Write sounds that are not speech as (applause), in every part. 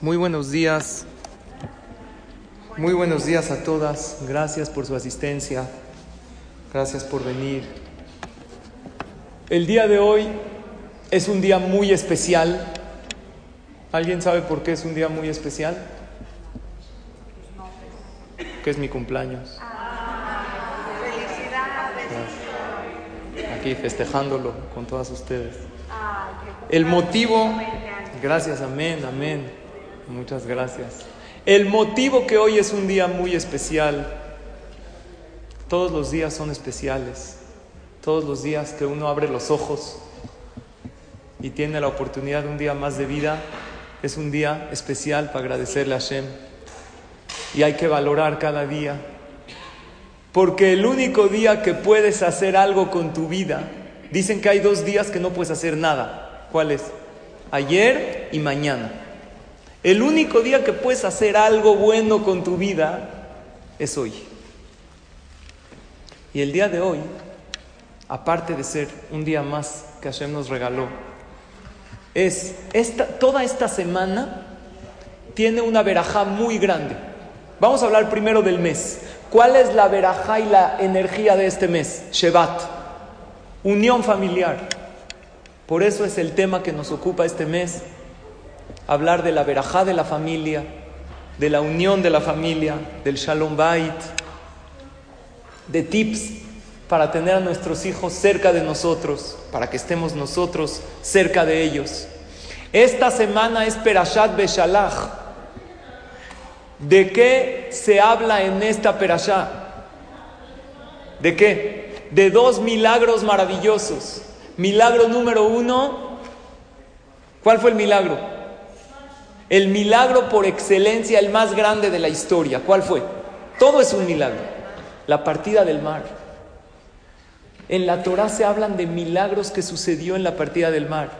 Muy buenos días. Muy buenos días a todas. Gracias por su asistencia. Gracias por venir. El día de hoy es un día muy especial. ¿Alguien sabe por qué es un día muy especial? Que es mi cumpleaños. Aquí festejándolo con todas ustedes. El motivo, gracias, amén, amén. Muchas gracias. El motivo que hoy es un día muy especial, todos los días son especiales, todos los días que uno abre los ojos y tiene la oportunidad de un día más de vida, es un día especial para agradecerle a Hashem. Y hay que valorar cada día, porque el único día que puedes hacer algo con tu vida, dicen que hay dos días que no puedes hacer nada. ¿Cuál es? Ayer y mañana. El único día que puedes hacer algo bueno con tu vida es hoy. Y el día de hoy, aparte de ser un día más que Hashem nos regaló, es esta, toda esta semana tiene una verajá muy grande. Vamos a hablar primero del mes. ¿Cuál es la verajá y la energía de este mes? Shevat, unión familiar. Por eso es el tema que nos ocupa este mes hablar de la verajá de la familia, de la unión de la familia, del shalom bait, de tips para tener a nuestros hijos cerca de nosotros, para que estemos nosotros cerca de ellos. Esta semana es Perashat Beshalach. ¿De qué se habla en esta Perashá? ¿De qué? De dos milagros maravillosos. Milagro número uno, ¿cuál fue el milagro? El milagro por excelencia, el más grande de la historia. ¿Cuál fue? Todo es un milagro. La partida del mar. En la Torah se hablan de milagros que sucedió en la partida del mar.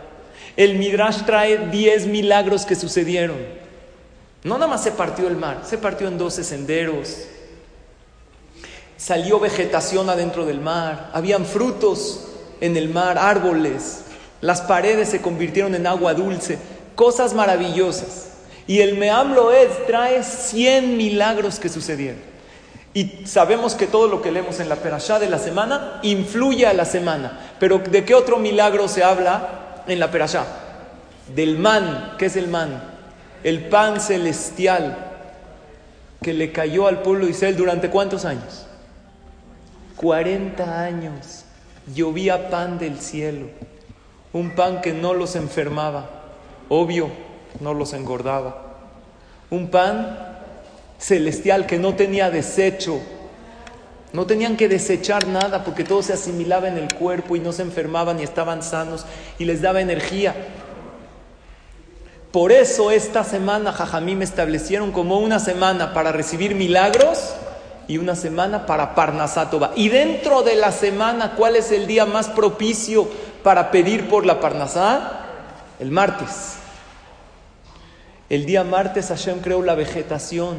El Midrash trae 10 milagros que sucedieron. No nada más se partió el mar, se partió en 12 senderos. Salió vegetación adentro del mar, habían frutos en el mar, árboles. Las paredes se convirtieron en agua dulce cosas maravillosas. Y el Meam Loed trae 100 milagros que sucedieron. Y sabemos que todo lo que leemos en la Perashá de la semana influye a la semana. Pero ¿de qué otro milagro se habla en la Perashá? Del man. ¿Qué es el man? El pan celestial que le cayó al pueblo de Israel durante cuántos años? 40 años. Llovía pan del cielo. Un pan que no los enfermaba obvio, no los engordaba. Un pan celestial que no tenía desecho, no tenían que desechar nada porque todo se asimilaba en el cuerpo y no se enfermaban y estaban sanos y les daba energía. Por eso esta semana Jajamí me establecieron como una semana para recibir milagros y una semana para Parnasátova. Y dentro de la semana, ¿cuál es el día más propicio para pedir por la Parnasá? El martes. El día martes Hashem creó la vegetación.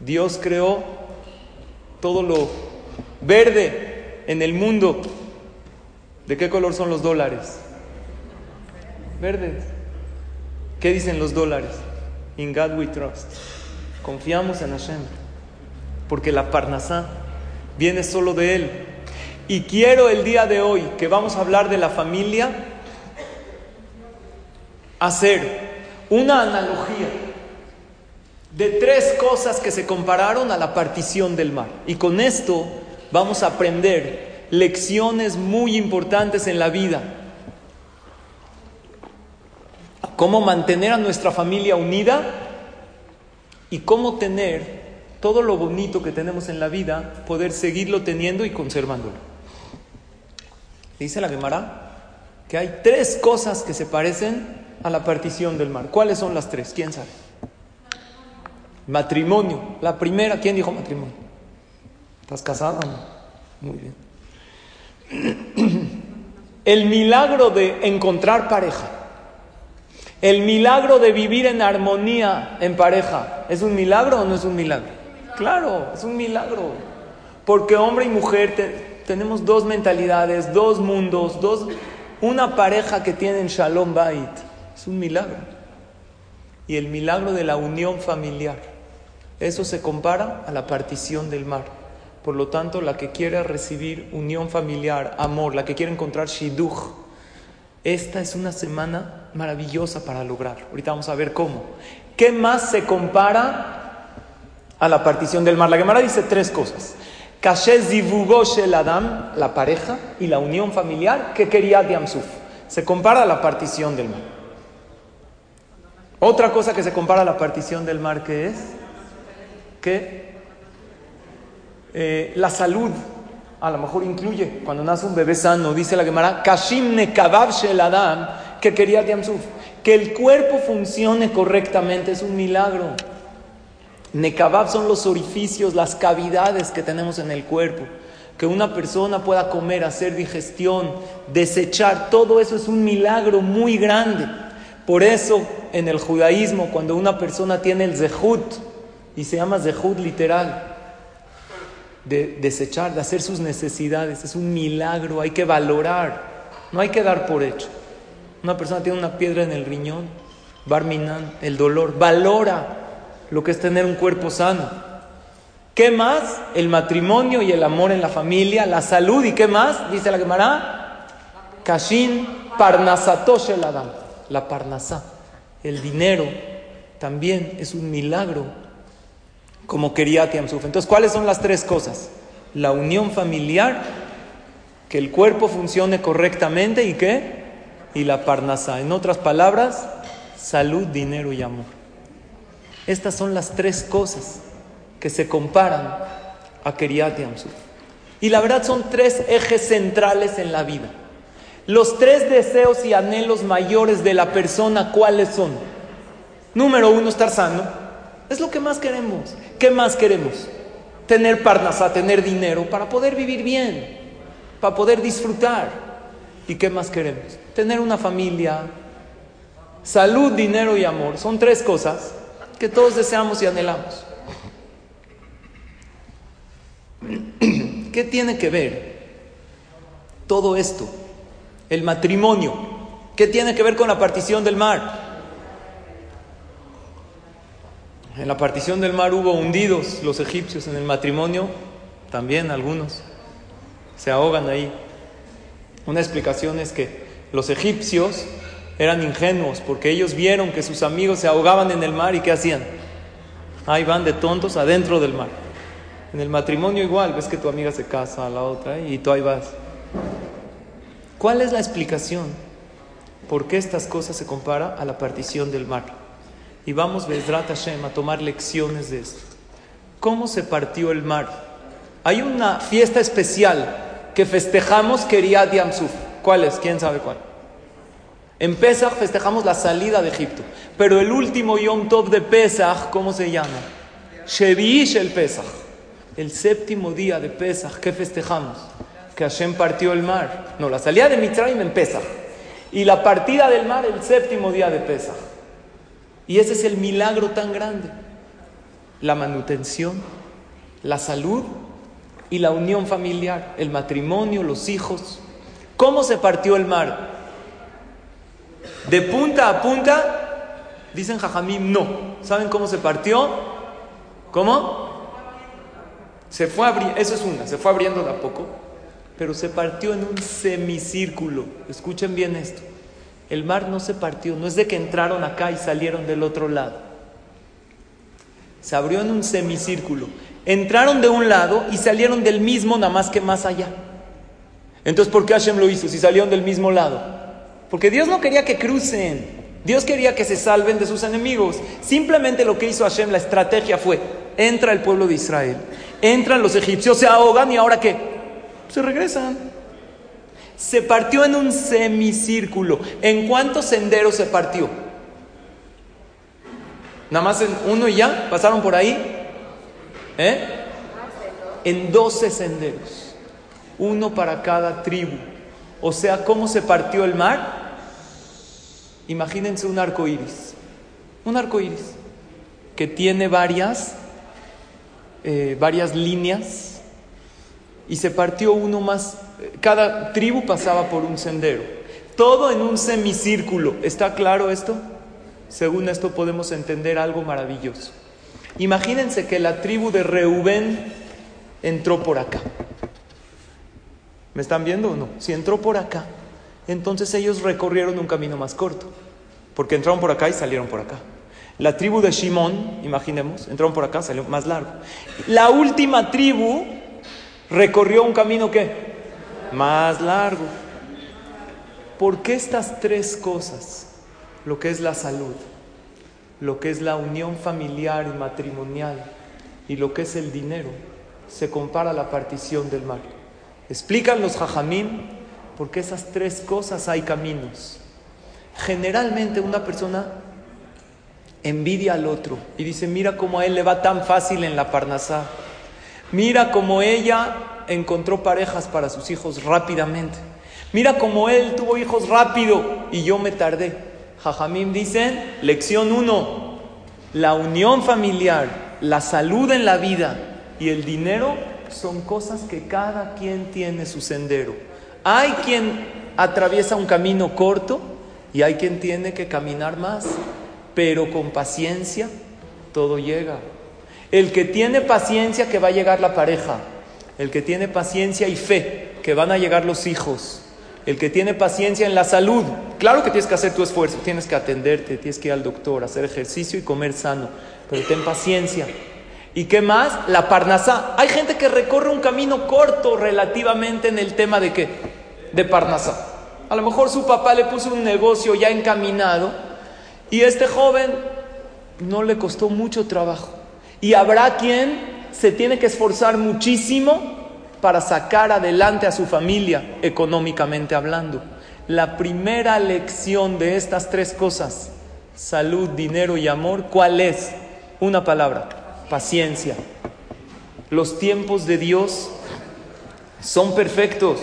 Dios creó todo lo verde en el mundo. ¿De qué color son los dólares? Verdes. ¿Qué dicen los dólares? In God we trust. Confiamos en Hashem. Porque la Parnasá viene solo de Él. Y quiero el día de hoy, que vamos a hablar de la familia, hacer una analogía de tres cosas que se compararon a la partición del mar. Y con esto vamos a aprender lecciones muy importantes en la vida. Cómo mantener a nuestra familia unida y cómo tener todo lo bonito que tenemos en la vida, poder seguirlo teniendo y conservándolo. Dice la Gemara que hay tres cosas que se parecen a la partición del mar. ¿Cuáles son las tres? ¿Quién sabe? Matrimonio. La primera, ¿quién dijo matrimonio? ¿Estás casada? Muy bien. (clears throat) El milagro de encontrar pareja. El milagro de vivir en armonía en pareja. ¿Es un milagro o no es un milagro? Claro, es un milagro. Porque hombre y mujer tenemos dos mentalidades, dos mundos, dos, una pareja que tienen shalom bait. Es un milagro. y el milagro de la unión familiar. Eso se compara a la partición del mar. Por lo tanto, la que quiere recibir unión familiar, amor, la que quiere encontrar shidduch, esta es una semana maravillosa para lograr. Ahorita vamos a ver cómo. ¿Qué más se compara a la partición del mar? La Gemara dice tres cosas. el Adam, la pareja y la unión familiar que quería Diamsuf. Se compara a la partición del mar. Otra cosa que se compara a la partición del mar que es que eh, la salud a lo mejor incluye cuando nace un bebé sano, dice la Gemara, Kashim Nekabab Adam, que quería Diamsuf. Que el cuerpo funcione correctamente es un milagro. Nekabab son los orificios, las cavidades que tenemos en el cuerpo. Que una persona pueda comer, hacer digestión, desechar, todo eso es un milagro muy grande. Por eso en el judaísmo, cuando una persona tiene el zehut, y se llama zehut literal, de desechar, de hacer sus necesidades, es un milagro, hay que valorar, no hay que dar por hecho. Una persona tiene una piedra en el riñón, Barminan, el dolor, valora lo que es tener un cuerpo sano. ¿Qué más? El matrimonio y el amor en la familia, la salud y qué más? Dice la Gemara, Kashin Parnasatosh el Adam, la Parnasá, el dinero también es un milagro como quería Tiamsuf. Entonces, ¿cuáles son las tres cosas? La unión familiar, que el cuerpo funcione correctamente y qué? y la parnasa. En otras palabras, salud, dinero y amor. Estas son las tres cosas que se comparan a Keriat Yamsuf. Y la verdad son tres ejes centrales en la vida. Los tres deseos y anhelos mayores de la persona, ¿cuáles son? Número uno, estar sano. Es lo que más queremos. ¿Qué más queremos? Tener parnasa, tener dinero para poder vivir bien, para poder disfrutar. ¿Y qué más queremos? Tener una familia, salud, dinero y amor. Son tres cosas que todos deseamos y anhelamos. ¿Qué tiene que ver todo esto? El matrimonio. ¿Qué tiene que ver con la partición del mar? En la partición del mar hubo hundidos los egipcios, en el matrimonio también algunos se ahogan ahí. Una explicación es que los egipcios eran ingenuos porque ellos vieron que sus amigos se ahogaban en el mar y ¿qué hacían? Ahí van de tontos adentro del mar. En el matrimonio igual, ves que tu amiga se casa a la otra y tú ahí vas. ¿Cuál es la explicación? ¿Por qué estas cosas se compara a la partición del mar? Y vamos, Bezrat Hashem, a tomar lecciones de esto. ¿Cómo se partió el mar? Hay una fiesta especial que festejamos Keriat Yamsuf. ¿Cuál es? ¿Quién sabe cuál? En Pesach festejamos la salida de Egipto. Pero el último Yom Tov de Pesach, ¿cómo se llama? Shevish el Pesach. El séptimo día de Pesach, ¿qué festejamos? Que Hashem partió el mar. No, la salida de Mitzrayim en Pesach. Y la partida del mar el séptimo día de Pesach. Y ese es el milagro tan grande. La manutención, la salud y la unión familiar, el matrimonio, los hijos. ¿Cómo se partió el mar? De punta a punta, dicen Jajamim, no. ¿Saben cómo se partió? ¿Cómo? Se fue abriendo, eso es una, se fue abriendo de a poco, pero se partió en un semicírculo. Escuchen bien esto. El mar no se partió, no es de que entraron acá y salieron del otro lado. Se abrió en un semicírculo. Entraron de un lado y salieron del mismo, nada más que más allá. Entonces, ¿por qué Hashem lo hizo si salieron del mismo lado? Porque Dios no quería que crucen. Dios quería que se salven de sus enemigos. Simplemente lo que hizo Hashem, la estrategia fue, entra el pueblo de Israel, entran los egipcios, se ahogan y ahora qué? Se regresan. Se partió en un semicírculo. ¿En cuántos senderos se partió? Nada más en uno y ya, pasaron por ahí. ¿Eh? En 12 senderos, uno para cada tribu. O sea, ¿cómo se partió el mar? Imagínense un arco iris. Un arco iris que tiene varias, eh, varias líneas y se partió uno más. Cada tribu pasaba por un sendero. Todo en un semicírculo. ¿Está claro esto? según esto podemos entender algo maravilloso. Imagínense que la tribu de Reubén entró por acá. ¿Me están viendo o no? Si entró por acá, entonces ellos recorrieron un camino más corto, porque entraron por acá y salieron por acá. La tribu de Shimón, imaginemos, entraron por acá, salió más largo. La última tribu recorrió un camino que más largo. ¿Por qué estas tres cosas? Lo que es la salud, lo que es la unión familiar y matrimonial y lo que es el dinero, se compara a la partición del mar. Explican los jajamín por qué esas tres cosas hay caminos. Generalmente una persona envidia al otro y dice, mira cómo a él le va tan fácil en la Parnasá. Mira cómo ella encontró parejas para sus hijos rápidamente. Mira cómo él tuvo hijos rápido y yo me tardé. Jajamim dicen, lección 1, la unión familiar, la salud en la vida y el dinero son cosas que cada quien tiene su sendero. Hay quien atraviesa un camino corto y hay quien tiene que caminar más pero con paciencia todo llega. El que tiene paciencia que va a llegar la pareja, el que tiene paciencia y fe que van a llegar los hijos, el que tiene paciencia en la salud, claro que tienes que hacer tu esfuerzo, tienes que atenderte, tienes que ir al doctor, hacer ejercicio y comer sano, pero ten paciencia. ¿Y qué más? La parnasá. Hay gente que recorre un camino corto relativamente en el tema de qué? De parnasá. A lo mejor su papá le puso un negocio ya encaminado y este joven no le costó mucho trabajo. Y habrá quien se tiene que esforzar muchísimo para sacar adelante a su familia económicamente hablando. La primera lección de estas tres cosas, salud, dinero y amor, ¿cuál es? Una palabra, paciencia. Los tiempos de Dios son perfectos.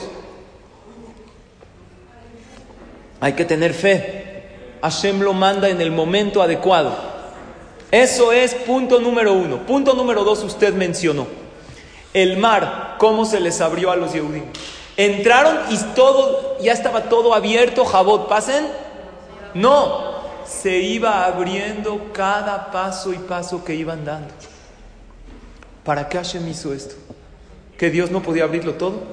Hay que tener fe. Hashem lo manda en el momento adecuado. Eso es punto número uno. Punto número dos, usted mencionó. El mar, cómo se les abrió a los Yehudim. Entraron y todo, ya estaba todo abierto, Jabot, pasen. No, se iba abriendo cada paso y paso que iban dando. ¿Para qué Hashem hizo esto? ¿Que Dios no podía abrirlo todo?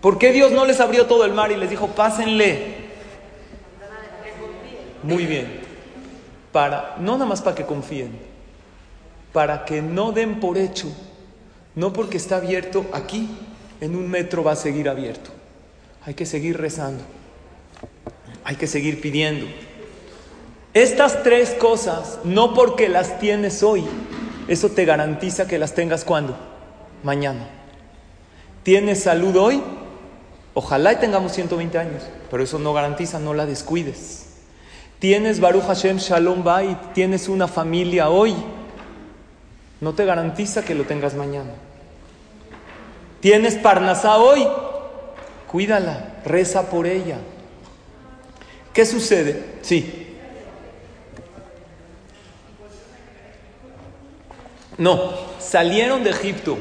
¿Por qué Dios no les abrió todo el mar y les dijo, pásenle? Muy bien. Para, no nada más para que confíen, para que no den por hecho, no porque está abierto aquí, en un metro va a seguir abierto. Hay que seguir rezando, hay que seguir pidiendo. Estas tres cosas, no porque las tienes hoy, eso te garantiza que las tengas cuando? Mañana. ¿Tienes salud hoy? Ojalá tengamos 120 años, pero eso no garantiza, no la descuides. Tienes Baruch Hashem Shalom Bait, tienes una familia hoy, no te garantiza que lo tengas mañana. Tienes Parnasá hoy, cuídala, reza por ella. ¿Qué sucede? Sí. No, salieron de Egipto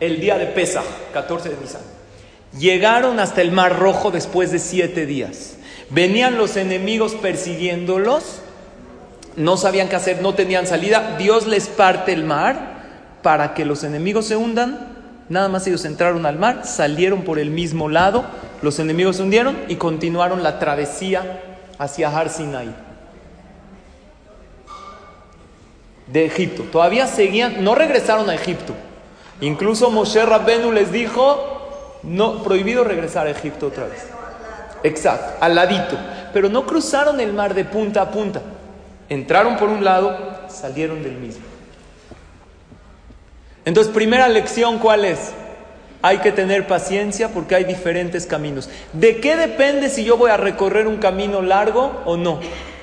el día de Pesach, 14 de Nisan. Llegaron hasta el Mar Rojo después de siete días. Venían los enemigos persiguiéndolos, no sabían qué hacer, no tenían salida. Dios les parte el mar para que los enemigos se hundan. Nada más ellos entraron al mar, salieron por el mismo lado, los enemigos se hundieron y continuaron la travesía hacia Har Sinai. De Egipto. Todavía seguían, no regresaron a Egipto. Incluso Moshe Rabbenu les dijo, no, prohibido regresar a Egipto otra vez. Exacto, al ladito. Pero no cruzaron el mar de punta a punta. Entraron por un lado, salieron del mismo. Entonces, primera lección, ¿cuál es? Hay que tener paciencia porque hay diferentes caminos. ¿De qué depende si yo voy a recorrer un camino largo o no?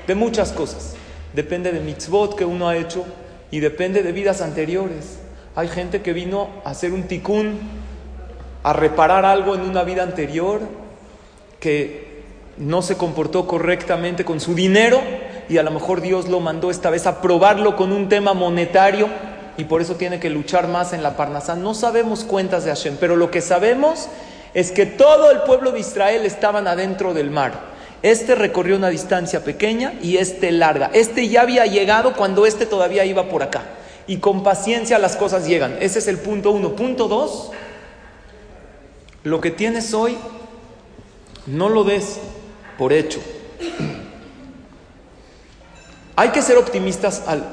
De muchas cosas. Depende de mitzvot que uno ha hecho y depende de vidas anteriores. Hay gente que vino a hacer un tikkun, a reparar algo en una vida anterior que no se comportó correctamente con su dinero y a lo mejor Dios lo mandó esta vez a probarlo con un tema monetario y por eso tiene que luchar más en la Parnasá. No sabemos cuentas de Hashem, pero lo que sabemos es que todo el pueblo de Israel estaban adentro del mar Este recorrió una distancia pequeña y este larga. Este ya había llegado cuando este todavía iba por acá. Y con paciencia las cosas llegan. Ese es el punto uno. Punto dos, lo que tienes hoy, no lo des por hecho. Hay que ser optimistas al,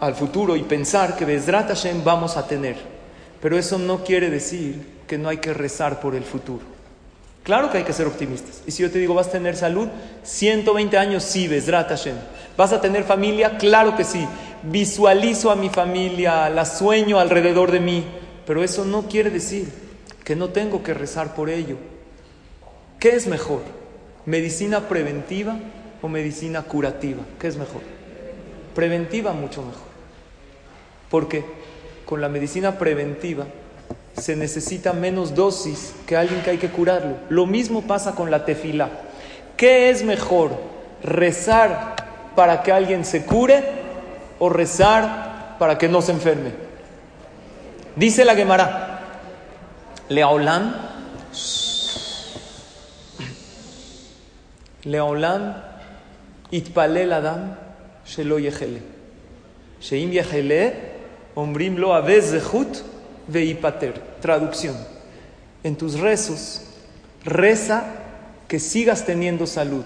al futuro y pensar que Bezrat Hashem vamos a tener. Pero eso no quiere decir que no hay que rezar por el futuro. Claro que hay que ser optimistas. Y si yo te digo, ¿vas a tener salud? 120 años, sí, Bezrat Hashem. ¿Vas a tener familia? Claro que sí. Visualizo a mi familia, la sueño alrededor de mí. Pero eso no quiere decir que no tengo que rezar por ello. ¿Qué es mejor? ¿Medicina preventiva o medicina curativa? ¿Qué es mejor? Preventiva mucho mejor. Porque con la medicina preventiva se necesita menos dosis que alguien que hay que curarlo. Lo mismo pasa con la tefila. ¿Qué es mejor? ¿Rezar para que alguien se cure o rezar para que no se enferme? Dice la Gemara, Leolam, Leolam, Itpalel Adam, Shelo Yehele. Sheim Yehele, Ombrim Lo Avez Zehut, Veipater. Traducción. En tus rezos, reza que sigas teniendo salud,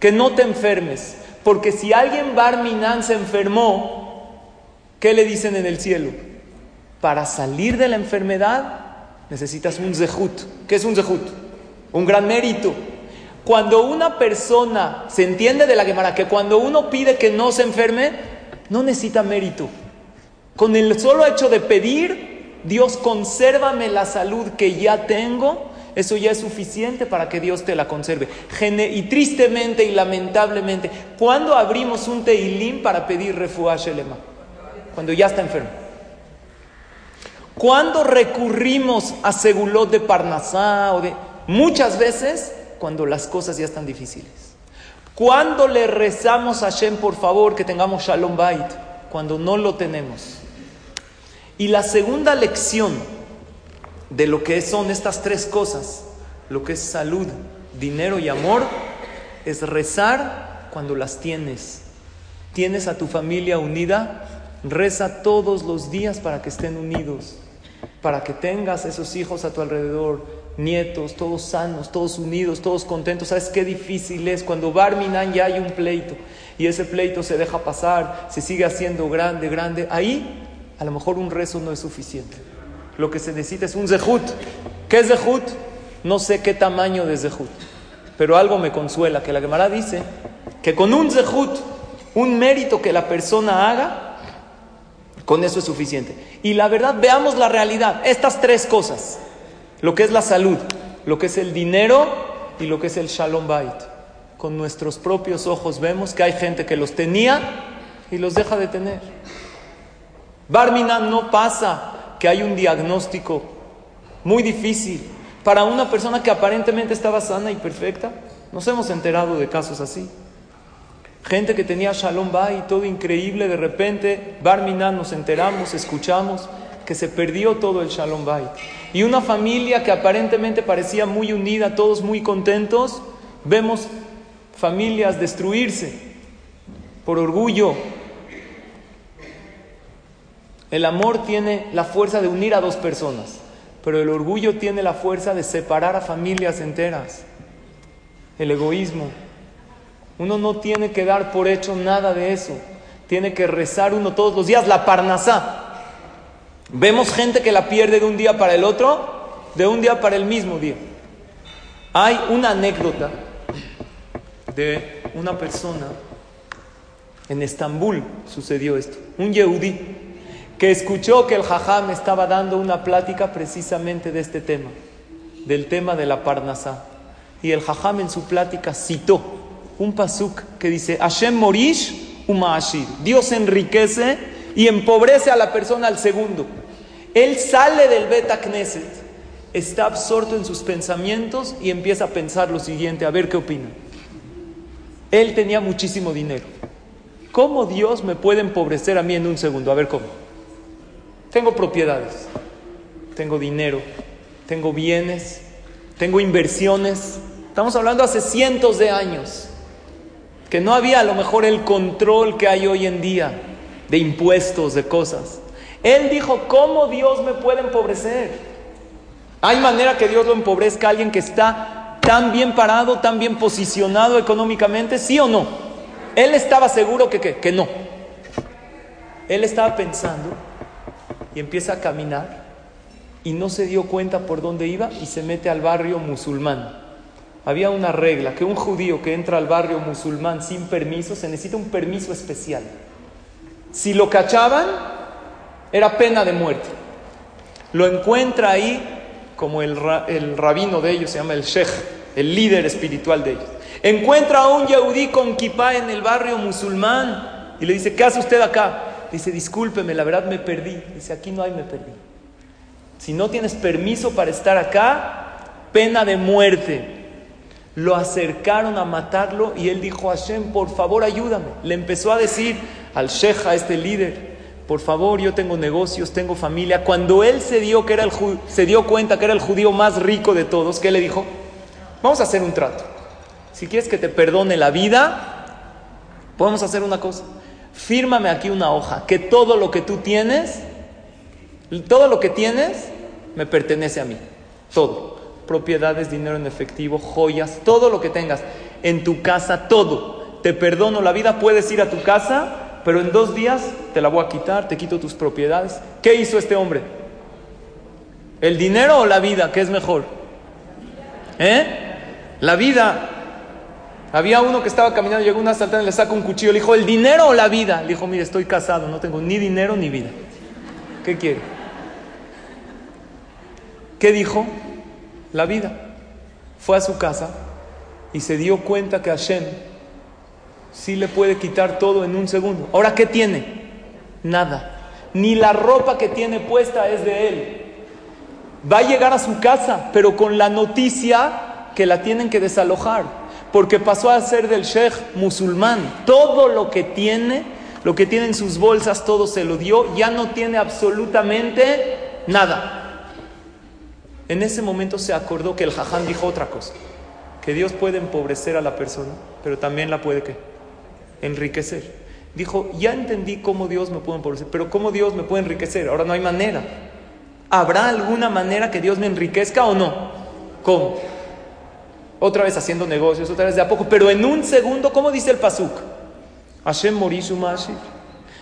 que no te enfermes, porque si alguien Barminan se enfermó, ¿qué le dicen en el cielo? Para salir de la enfermedad necesitas un zehut. ¿Qué es un zehut? Un gran mérito. Cuando una persona se entiende de la Gemara que cuando uno pide que no se enferme, no necesita mérito. Con el solo hecho de pedir, Dios consérvame la salud que ya tengo, eso ya es suficiente para que Dios te la conserve. Y tristemente y lamentablemente, ¿cuándo abrimos un teilim para pedir refuah shelema? Cuando ya está enfermo. ¿Cuándo recurrimos a segulot de Parnasá o de muchas veces cuando las cosas ya están difíciles? ¿Cuándo le rezamos a Hashem por favor que tengamos Shalom Bait? Cuando no lo tenemos. Y la segunda lección de lo que son estas tres cosas, lo que es salud, dinero y amor, es rezar cuando las tienes. Tienes a tu familia unida, reza todos los días para que estén unidos, para que tengas esos hijos a tu alrededor, nietos, todos sanos, todos unidos, todos contentos. ¿Sabes qué difícil es cuando Barminan ya hay un pleito y ese pleito se deja pasar, se sigue haciendo grande, grande? Ahí a lo mejor un rezo no es suficiente. Lo que se necesita es un zehut. ¿Qué es zehut? No sé qué tamaño de zehut, pero algo me consuela, que la Gemara dice que con un zehut, un mérito que la persona haga, con eso es suficiente. Y la verdad, veamos la realidad, estas tres cosas, lo que es la salud, lo que es el dinero y lo que es el shalom bait. Con nuestros propios ojos vemos que hay gente que los tenía y los deja de tener. Barminan no pasa que hay un diagnóstico muy difícil para una persona que aparentemente estaba sana y perfecta. Nos hemos enterado de casos así. Gente que tenía Shalom Bay, todo increíble, de repente, Barminan nos enteramos, escuchamos que se perdió todo el Shalom Bay. Y una familia que aparentemente parecía muy unida, todos muy contentos, vemos familias destruirse por orgullo, el amor tiene la fuerza de unir a dos personas, pero el orgullo tiene la fuerza de separar a familias enteras. El egoísmo. Uno no tiene que dar por hecho nada de eso. Tiene que rezar uno todos los días la parnasá. Vemos gente que la pierde de un día para el otro, de un día para el mismo día. Hay una anécdota de una persona en Estambul sucedió esto. Un yehudí que escuchó que el jajam estaba dando una plática precisamente de este tema, del tema de la parnasá. Y el jajam en su plática citó un pasuk que dice, Hashem morish umaashir. Dios enriquece y empobrece a la persona al segundo. Él sale del beta Knesset, está absorto en sus pensamientos y empieza a pensar lo siguiente, a ver qué opina. Él tenía muchísimo dinero. ¿Cómo Dios me puede empobrecer a mí en un segundo? A ver cómo. Tengo propiedades, tengo dinero, tengo bienes, tengo inversiones, Estamos hablando hace cientos de años, que no había a lo mejor el control que hay hoy en día de impuestos, de cosas. Él dijo, ¿cómo Dios me puede empobrecer? ¿Hay manera que Dios lo empobrezca a alguien que está tan bien parado, tan bien posicionado económicamente? ¿Sí o no? Él estaba seguro que, que no. Él estaba pensando y empieza a caminar y no se dio cuenta por dónde iba y se mete al barrio musulmán había una regla, que un judío que entra al barrio musulmán sin permiso, se necesita un permiso especial. Si lo cachaban, era pena de muerte. Lo encuentra ahí como el, rabino de ellos, se llama el sheikh, el líder espiritual de ellos. Encuentra a un yehudí con kippah en el barrio musulmán y le dice, ¿qué hace usted acá? Dice, discúlpeme, la verdad me perdí. Dice, aquí no hay me perdí. Si no tienes permiso para estar acá, pena de muerte lo acercaron a matarlo y él dijo, Hashem, por favor ayúdame. Le empezó a decir al sheikh, a este líder, por favor, yo tengo negocios, tengo familia. Cuando él se dio, que era el, se dio cuenta que era el judío más rico de todos, ¿qué le dijo? Vamos a hacer un trato. Si quieres que te perdone la vida, podemos hacer una cosa. Fírmame aquí una hoja, que todo lo que tú tienes, todo lo que tienes, me pertenece a mí. Todo propiedades, dinero en efectivo, joyas, todo lo que tengas en tu casa, todo. Te perdono la vida, puedes ir a tu casa, pero en dos días te la voy a quitar, te quito tus propiedades. ¿Qué hizo este hombre? ¿El dinero o la vida? ¿Qué es mejor? ¿Eh? La vida. Había uno que estaba caminando, llegó un asaltante, le saca un cuchillo, le dijo, ¿el dinero o la vida? Le dijo, mire, estoy casado, no tengo ni dinero ni vida. ¿Qué quiere? ¿Qué dijo? la vida. Fue a su casa y se dio cuenta que Hashem sí le puede quitar todo en un segundo. Ahora, ¿qué tiene? Nada. Ni la ropa que tiene puesta es de él. Va a llegar a su casa, pero con la noticia que la tienen que desalojar, porque pasó a ser del sheikh musulmán. Todo lo que tiene, lo que tiene en sus bolsas, todo se lo dio, ya no tiene absolutamente nada. En ese momento se acordó que el jaján dijo otra cosa, que Dios puede empobrecer a la persona, pero también la puede ¿qué? Enriquecer. Dijo, ya entendí cómo Dios me puede empobrecer, pero cómo Dios me puede enriquecer, ahora no hay manera. ¿Habrá alguna manera que Dios me enriquezca o no? ¿Cómo? Otra vez haciendo negocios, otra vez de a poco, pero en un segundo, ¿cómo dice el Pasuk? Hashem Morishu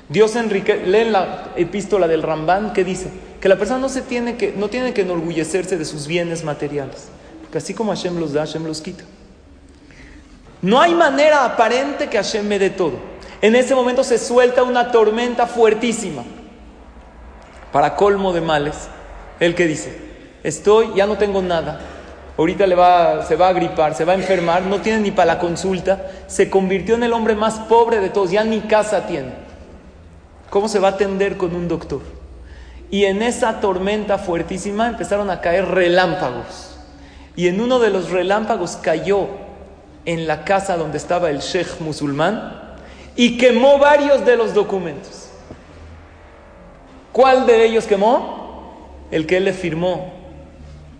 Dios enriquece, leen la epístola del Rambán, ¿qué dice? que la persona no, se tiene que, no tiene que enorgullecerse de sus bienes materiales, porque así como Hashem los da, Hashem los quita. No hay manera aparente que Hashem me dé todo. En ese momento se suelta una tormenta fuertísima. Para colmo de males, el que dice, estoy, ya no tengo nada, ahorita le va, se va a gripar, se va a enfermar, no tiene ni para la consulta, se convirtió en el hombre más pobre de todos, ya ni casa tiene. ¿Cómo se va a atender con un doctor? Y en esa tormenta fuertísima empezaron a caer relámpagos. Y en uno de los relámpagos cayó en la casa donde estaba el sheikh musulmán y quemó varios de los documentos. ¿Cuál de ellos quemó? El que él le firmó,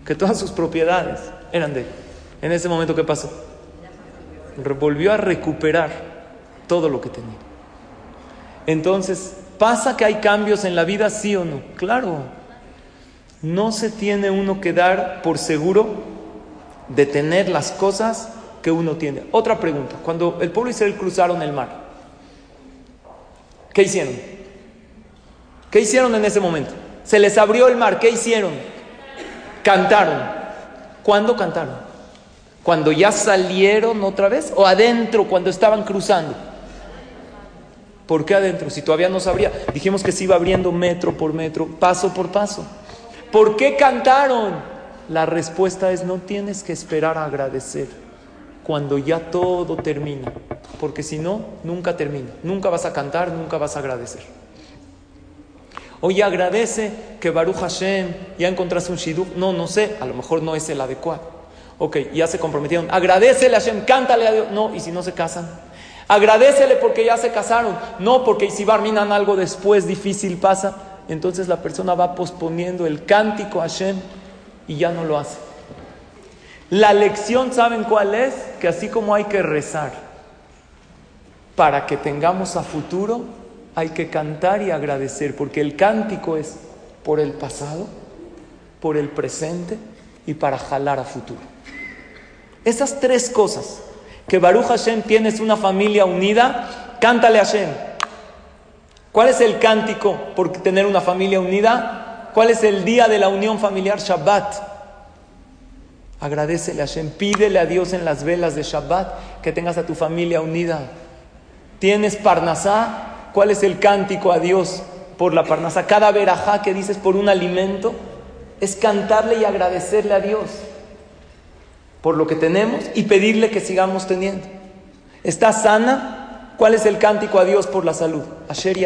que todas sus propiedades eran de él. En ese momento, ¿qué pasó? Volvió a recuperar todo lo que tenía. Entonces, ¿Pasa que hay cambios en la vida, sí o no? Claro. No se tiene uno que dar por seguro de tener las cosas uno tiene. Otra pregunta. Cuando el pueblo Israel cruzaron el mar, ¿qué hicieron? ¿Qué hicieron en ese momento? Se les abrió el mar, ¿qué hicieron? Cantaron. ¿Cuándo cantaron? ¿Cuando ya salieron otra vez? ¿O adentro cuando estaban cruzando? ¿Por qué adentro? Si todavía no sabría. Dijimos que se iba abriendo metro por metro, paso por paso. ¿Por qué cantaron? La respuesta es no tienes que esperar a agradecer cuando ya todo termina. Porque si no, nunca termina. Nunca vas a cantar, nunca vas a agradecer. Oye, agradece que Baruch Hashem ya encontraste un shidduch. No, no sé, a lo mejor no es el adecuado. Ok, ya se comprometieron. Agradecele a Hashem, cántale a Dios. No, y si no se casan. Agradecele porque ya se casaron. No porque si barminan algo después difícil pasa. Entonces la persona va posponiendo el cántico a Hashem y ya no lo hace. La lección, ¿saben cuál es? Que así como hay que rezar para que tengamos a futuro, hay que cantar y agradecer, porque el cántico es por el pasado, por el presente y para jalar a futuro. Esas tres cosas, que Baruch Hashem tienes una familia unida, cántale a Hashem. ¿Cuál es el cántico por tener una familia unida? ¿Cuál es el día de la unión familiar? Shabbat. Agradecele a Hashem, pídele a Dios en las velas de Shabbat que tengas a tu familia unida. ¿Tienes Parnasá? ¿Cuál es el cántico a Dios por la Parnasá? Cada verajá que dices por un alimento es cantarle y agradecerle a Dios por lo que tenemos y pedirle que sigamos teniendo. ¿Está sana? ¿Cuál es el cántico a Dios por la salud? Asher.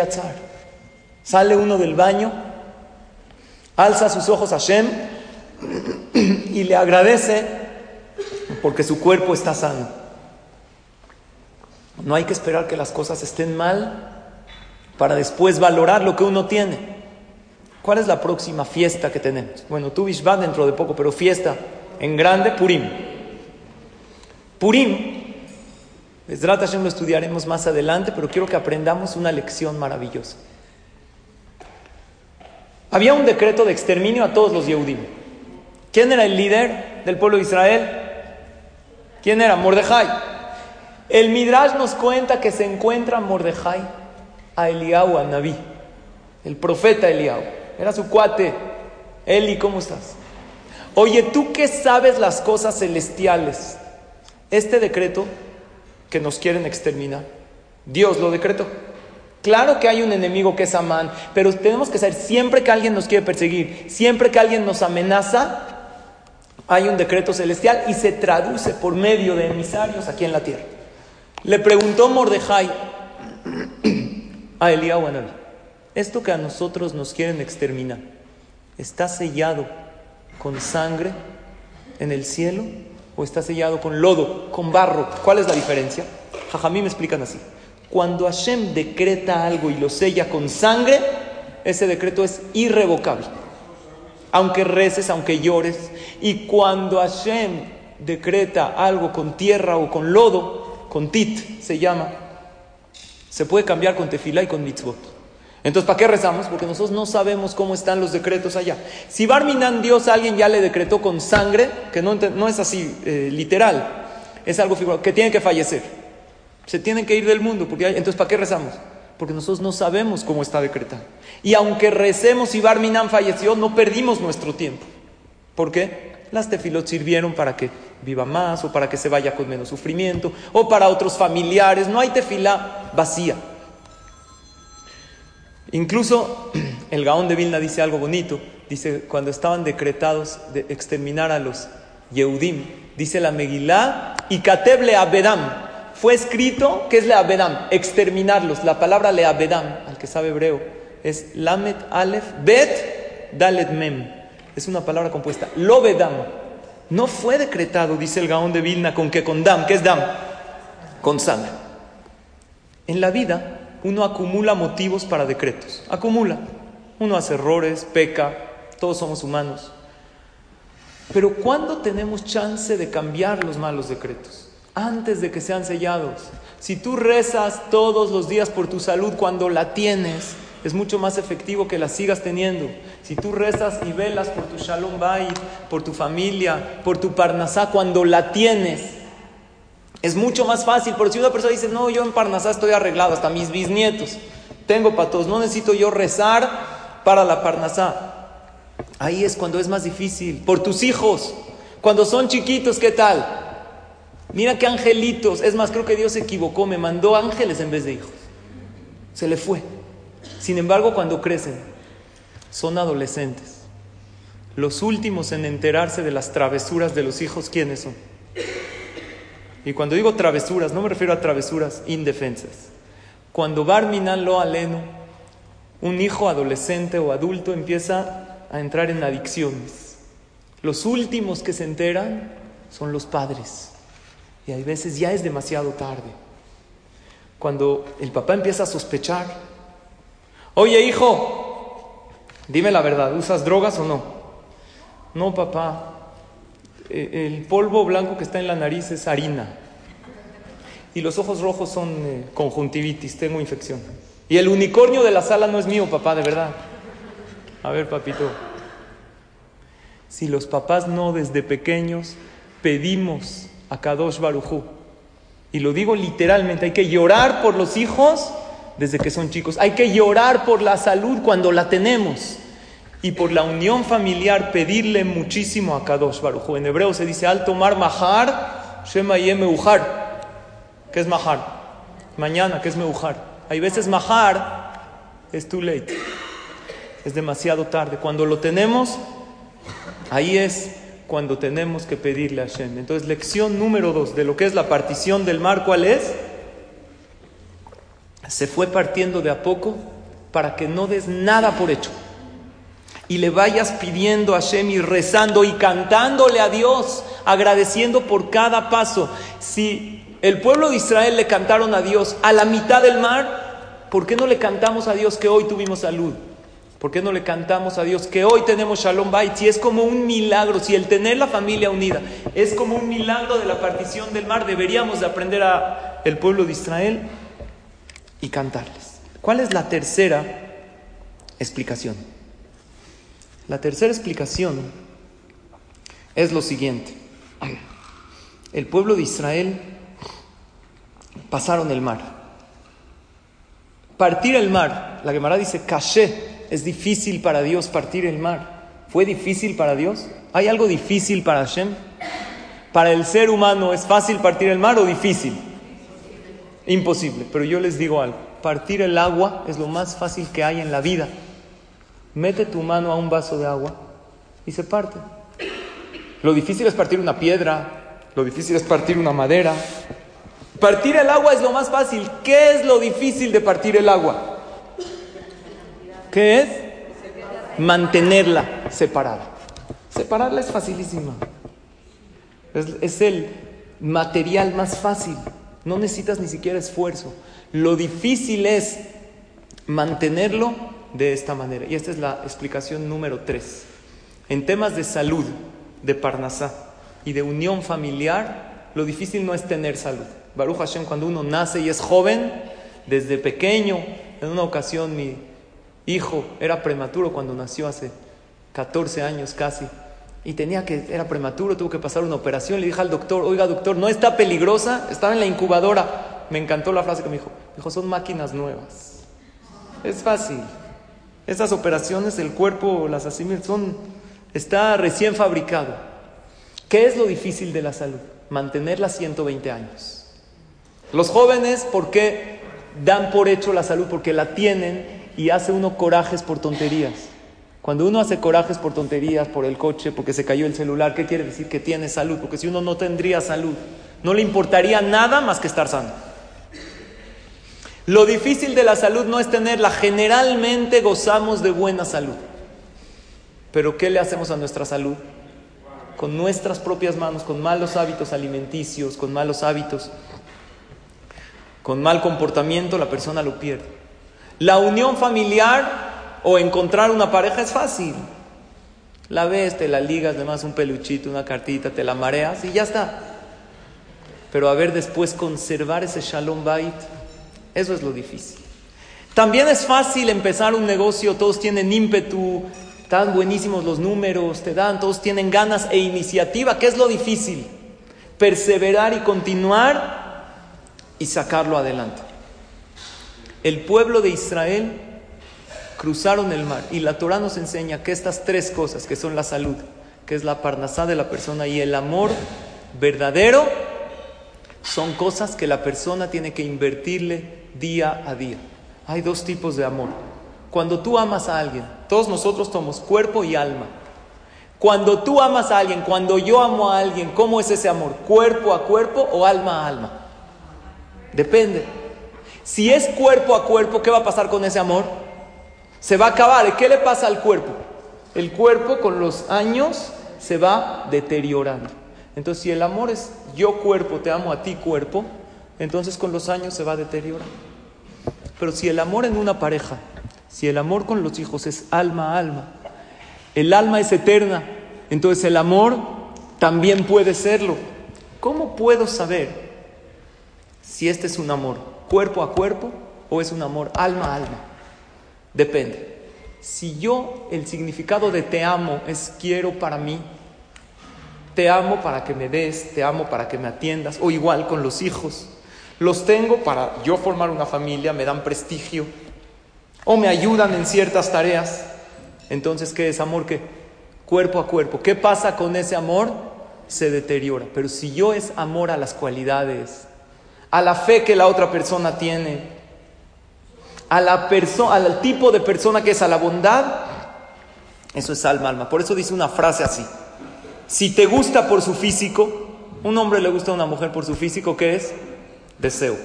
Sale uno del baño, alza sus ojos a Hashem (coughs) y le agradece porque su cuerpo está sano. No hay que esperar que las cosas estén mal para después valorar lo que uno tiene. ¿Cuál es la próxima fiesta que tenemos? Bueno, tú va dentro de poco, pero fiesta en grande, Purim. Purim, Esdrat Hashem lo estudiaremos más adelante, pero quiero que aprendamos una lección maravillosa. Había un decreto de exterminio a todos los Yehudim. ¿Quién era el líder del pueblo de Israel? ¿Quién era? Mordejai. El Midrash nos cuenta que se encuentra Mordejai a Eliyahu, a Naví, el profeta Eliyahu. Era su cuate. Eli, ¿cómo estás? Oye, tú que sabes las cosas celestiales, este decreto que nos quieren exterminar, Dios lo decretó. Claro que hay un enemigo que es Amán, pero tenemos que saber, siempre que alguien nos quiere perseguir, siempre que alguien nos amenaza, hay un decreto celestial y se traduce por medio de emisarios aquí en la tierra. Le preguntó Mordejai a Eliyahu Anabí, esto que a nosotros nos quieren exterminar, ¿está sellado con sangre en el cielo o está sellado con lodo, con barro? ¿Cuál es la diferencia? Jajamí me explican así. Cuando Hashem decreta algo y lo sella con sangre, ese decreto es irrevocable. Aunque reces, aunque llores. Y cuando Hashem decreta algo con tierra o con lodo, con tit se llama, se puede cambiar con tefila y con mitzvot. Entonces, ¿para qué rezamos? Porque nosotros no sabemos cómo están los decretos allá. Si Barminan Dios a alguien ya le decretó con sangre, que no, es así eh, literal, es algo figurado, que tiene que fallecer. Se tienen que ir del mundo. Porque entonces, ¿para qué rezamos? Porque nosotros no sabemos cómo está decretado. Y aunque recemos y Barminan falleció, no perdimos nuestro tiempo. ¿Por qué? Las tefilot sirvieron para que viva más, o para que se vaya con menos sufrimiento, o para otros familiares. No hay tefila vacía. Incluso (clears throat) el Gaón de Vilna dice algo bonito. Dice, cuando estaban decretados de exterminar a los Yehudim, dice la Megilá, y Kateble Abedam, fue escrito, ¿qué es Leabedam? Exterminarlos. La palabra Leabedam, al que sabe hebreo, es Lamet Aleph Bet Dalet Mem. Es una palabra compuesta. Lobedam. No fue decretado, dice el Gaón de Vilna, con que con Dam. ¿Qué es Dam? Con sangre. En la vida, uno acumula motivos para decretos. Acumula. Uno hace errores, peca, todos somos humanos. Pero ¿cuándo tenemos chance de cambiar los malos decretos? antes de que sean sellados. Si tú rezas todos los días por tu salud cuando la tienes, es mucho más efectivo que la sigas teniendo. Si tú rezas y velas por tu shalom bayit, por tu familia, por tu parnasá cuando la tienes, es mucho más fácil. Porque si una persona dice, no, yo en parnasá estoy arreglado, hasta mis bisnietos, tengo para todos, no necesito yo rezar para la parnasá. Ahí es cuando es más difícil. Por tus hijos, cuando son chiquitos, ¿qué tal? Mira qué angelitos. Es más, creo que Dios se equivocó, me mandó ángeles en vez de hijos. Se le fue. Sin embargo, cuando crecen, son adolescentes. Los últimos en enterarse de las travesuras de los hijos, ¿quiénes son? Y cuando digo travesuras, no me refiero a travesuras indefensas. Cuando Barminan lo aleno, un hijo adolescente o adulto empieza a entrar en adicciones. Los últimos que se enteran son los padres. Y hay veces ya es demasiado tarde. Cuando el papá empieza a sospechar, oye hijo, dime la verdad, ¿usas drogas o no? No, papá, eh, el polvo blanco que está en la nariz es harina. Y los ojos rojos son eh, conjuntivitis, tengo infección. Y el unicornio de la sala no es mío, papá, de verdad. A ver, papito. Si los papás no desde pequeños pedimos a Kadosh Barujú, y lo digo literalmente, hay que llorar por los hijos desde que son chicos, hay que llorar por la salud cuando la tenemos y por la unión familiar pedirle muchísimo a Kadosh Baruj En hebreo se dice al tomar mahar, shema meujar. ¿Qué es mahar? Mañana, ¿qué es meujar? Hay veces mahar es too late. Es demasiado tarde. Cuando lo tenemos, ahí es cuando tenemos que pedirle a Hashem. Entonces, lección número dos de lo que es la partición del mar, ¿cuál es? Se fue partiendo de a poco para que no des nada por hecho y le vayas pidiendo a Hashem y rezando y cantándole a Dios, agradeciendo por cada paso. Si el pueblo de Israel le cantaron a Dios a la mitad del mar, ¿por qué no le cantamos a Dios que hoy tuvimos salud? ¿Por qué no le cantamos a Dios que hoy tenemos Shalom Bait? Si es como un milagro, si el tener la familia unida es como un milagro de la partición del mar, deberíamos de aprender a el pueblo de Israel y cantarles. ¿Cuál es la tercera explicación? La tercera explicación es lo siguiente. El pueblo de Israel pasaron el mar. Partir el mar, la Gemara dice, caché, es difícil para Dios partir el mar. ¿Fue difícil para Dios? ¿Hay algo difícil para Hashem? ¿Para el ser humano es fácil partir el mar o difícil? Imposible. Pero yo les digo algo, partir el agua es lo más fácil que hay en la vida mete tu mano a un vaso de agua y se parte. Lo difícil es partir una piedra, lo difícil es partir una madera. Partir el agua es lo más fácil. ¿Qué es lo difícil de partir el agua? ¿Qué es? Mantenerla separada. Separarla es facilísima. Es, es el material más fácil. No necesitas ni siquiera esfuerzo. Lo difícil es mantenerlo de esta manera. Y esta es la explicación número tres. En temas de salud, de Parnasá y de unión familiar, lo difícil no es tener salud. Baruch Hashem, cuando uno nace y es joven, desde pequeño, en una ocasión mi hijo era prematuro cuando nació hace 14 años casi. Y tenía que, era prematuro, tuvo que pasar una operación. Le dije al doctor, oiga doctor, no está peligrosa, estaba en la incubadora. Me encantó la frase que me dijo. Dijo, son máquinas nuevas. Es fácil. Estas operaciones, el cuerpo, las asimil, son, está recién fabricado. ¿Qué es lo difícil de la salud? Mantenerla 120 años. Los jóvenes, ¿por qué dan por hecho la salud? Porque la tienen y hace uno corajes por tonterías. Cuando uno hace corajes por tonterías, por el coche, porque se cayó el celular, ¿qué quiere decir? Que tiene salud. Porque si uno no tendría salud, no le importaría nada más que estar sano. Lo difícil de la salud no es tenerla, generalmente gozamos de buena salud. Pero ¿qué le hacemos a nuestra salud? Con nuestras propias manos, con malos hábitos alimenticios, con malos hábitos, con mal comportamiento, la persona lo pierde. La unión familiar o encontrar una pareja es fácil. La ves, te la ligas, además un peluchito, una cartita, te la mareas y ya está. Pero a ver después conservar ese shalom bait eso es lo difícil. También es fácil empezar un negocio, todos tienen ímpetu, están buenísimos los números, te dan, todos tienen ganas e iniciativa. ¿Qué es lo difícil? Perseverar y continuar y sacarlo adelante. El pueblo de Israel cruzaron el mar y la Torah nos enseña que estas tres cosas, que son la salud, que es la parnasá de la persona y el amor verdadero, son cosas que la persona tiene que invertirle día a día. Hay dos tipos de amor. Cuando tú amas a alguien, todos nosotros somos cuerpo y alma. Cuando tú amas a alguien, cuando yo amo a alguien, ¿cómo es ese amor? ¿Cuerpo a cuerpo o alma a alma? Depende. Si es cuerpo a cuerpo, ¿qué va a pasar con ese amor? Se va a acabar. qué le pasa al cuerpo? El cuerpo con los años se va deteriorando. Entonces, si el amor es yo cuerpo, te amo a ti cuerpo, entonces con los años se va a deteriorar. Pero si el amor en una pareja, si el amor con los hijos es alma a alma, el alma es eterna, entonces el amor también puede serlo. ¿Cómo puedo saber si este es un amor cuerpo a cuerpo o es un amor alma a alma? Depende. Si yo el significado de te amo es quiero para mí, te amo para que me des, te amo para que me atiendas, o igual con los hijos. Los tengo para yo formar una familia, me dan prestigio, o me ayudan en ciertas tareas. Entonces, ¿qué es amor? ¿Qué? Cuerpo a cuerpo. ¿Qué pasa con ese amor? Se deteriora. Pero si yo es amor a las cualidades, a la fe que la otra persona tiene, a la al tipo de persona que es a la bondad, eso es alma, alma. Por eso dice una frase así. Si te gusta por su físico, un hombre le gusta a una mujer por su físico, ¿qué es? Deseo.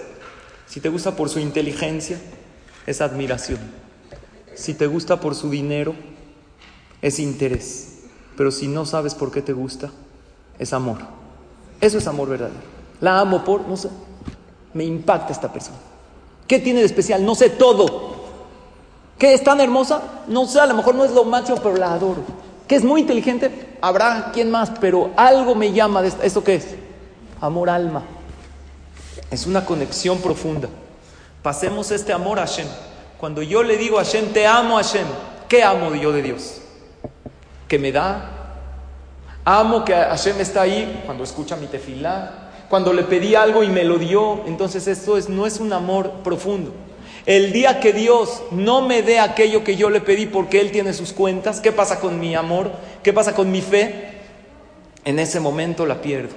Si te gusta por su inteligencia, es admiración. Si te gusta por su dinero, es interés. Pero si no sabes por qué te gusta, es amor. Eso es amor verdadero. La amo por, no sé, me impacta esta persona. ¿Qué tiene de especial? No sé todo. ¿Qué es tan hermosa? No sé, a lo mejor no es lo máximo, pero la adoro. ¿Qué es muy inteligente? Habrá quien más, pero algo me llama de esto. qué es? Amor alma. Es una conexión profunda. Pasemos este amor a Hashem. Cuando yo le digo a Hashem, te amo Hashem, ¿qué amo yo de Dios? ¿Que me da? Amo que Hashem está ahí cuando escucha mi tefilá, cuando le pedí algo y me lo dio, entonces esto es, no es un amor profundo. El día que Dios no me dé aquello que yo le pedí porque Él tiene sus cuentas, ¿qué pasa con mi amor? ¿Qué pasa con mi fe? En ese momento la pierdo.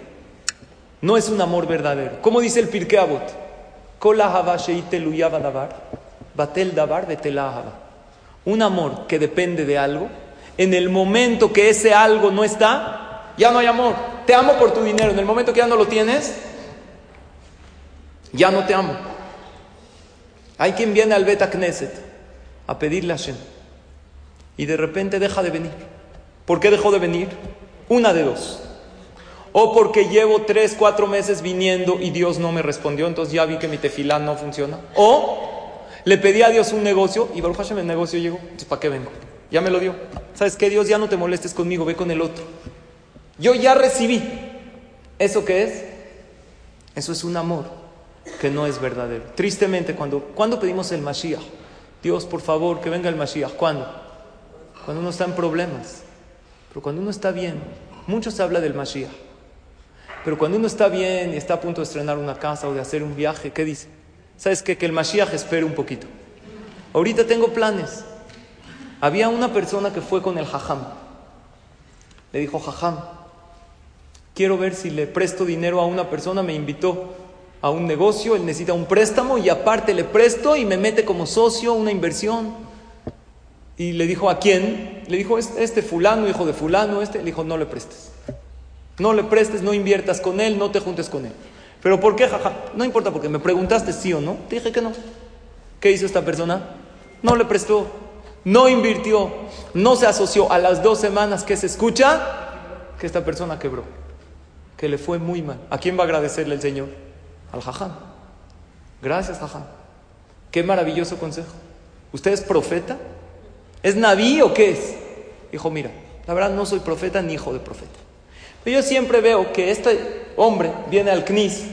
No es un amor verdadero. ¿Cómo dice el Pirkei Avot? batel davar Un amor que depende de algo, en el momento que ese algo no está, ya no hay amor. Te amo por tu dinero. En el momento que ya no lo tienes, ya no te amo. Hay quien viene al Beta Knesset a pedirle a Hashem y de repente deja de venir. ¿Por qué dejó de venir? Una de dos. O porque llevo tres, cuatro meses viniendo y Dios no me respondió, entonces ya vi que mi tefilán no funciona. O le pedí a Dios un negocio y Baruch Hashem el negocio llegó. Entonces, ¿para qué vengo? Ya me lo dio. ¿Sabes qué? Dios ya no te molestes conmigo, ve con el otro. Yo ya recibí. ¿Eso qué es? Eso es un amor que no es verdadero. Tristemente, cuando, cuando pedimos el Mashiach, Dios, por favor, que venga el Mashiach. ¿Cuándo? Cuando uno está en problemas. Pero cuando uno está bien, mucho se habla del Mashiach. Pero cuando uno está bien y está a punto de estrenar una casa o de hacer un viaje, ¿qué dice? ¿Sabes qué? Que el Mashiach espere un poquito. Ahorita tengo planes. Había una persona que fue con el Jajam. Le dijo, Jajam, quiero ver si le presto dinero a una persona, me invitó a un negocio, él necesita un préstamo y aparte le presto y me mete como socio una inversión. Y le dijo, ¿a quién? Le dijo, este fulano, hijo de fulano, este. Le dijo, no le prestes. No le prestes, no inviertas con él, no te juntes con él. ¿Pero por qué, jaja? No importa, porque me preguntaste sí o no. Te dije que no. ¿Qué hizo esta persona? No le prestó, no invirtió, no se asoció. A las dos semanas que se escucha, que esta persona quebró que le fue muy mal. ¿A quién va a agradecerle el Señor? Al jajam. Gracias, jajam. Qué maravilloso consejo. ¿Usted es profeta? ¿Es naví o qué es? Dijo, mira, la verdad no soy profeta ni hijo de profeta. Pero yo siempre veo que este hombre viene al CNIS,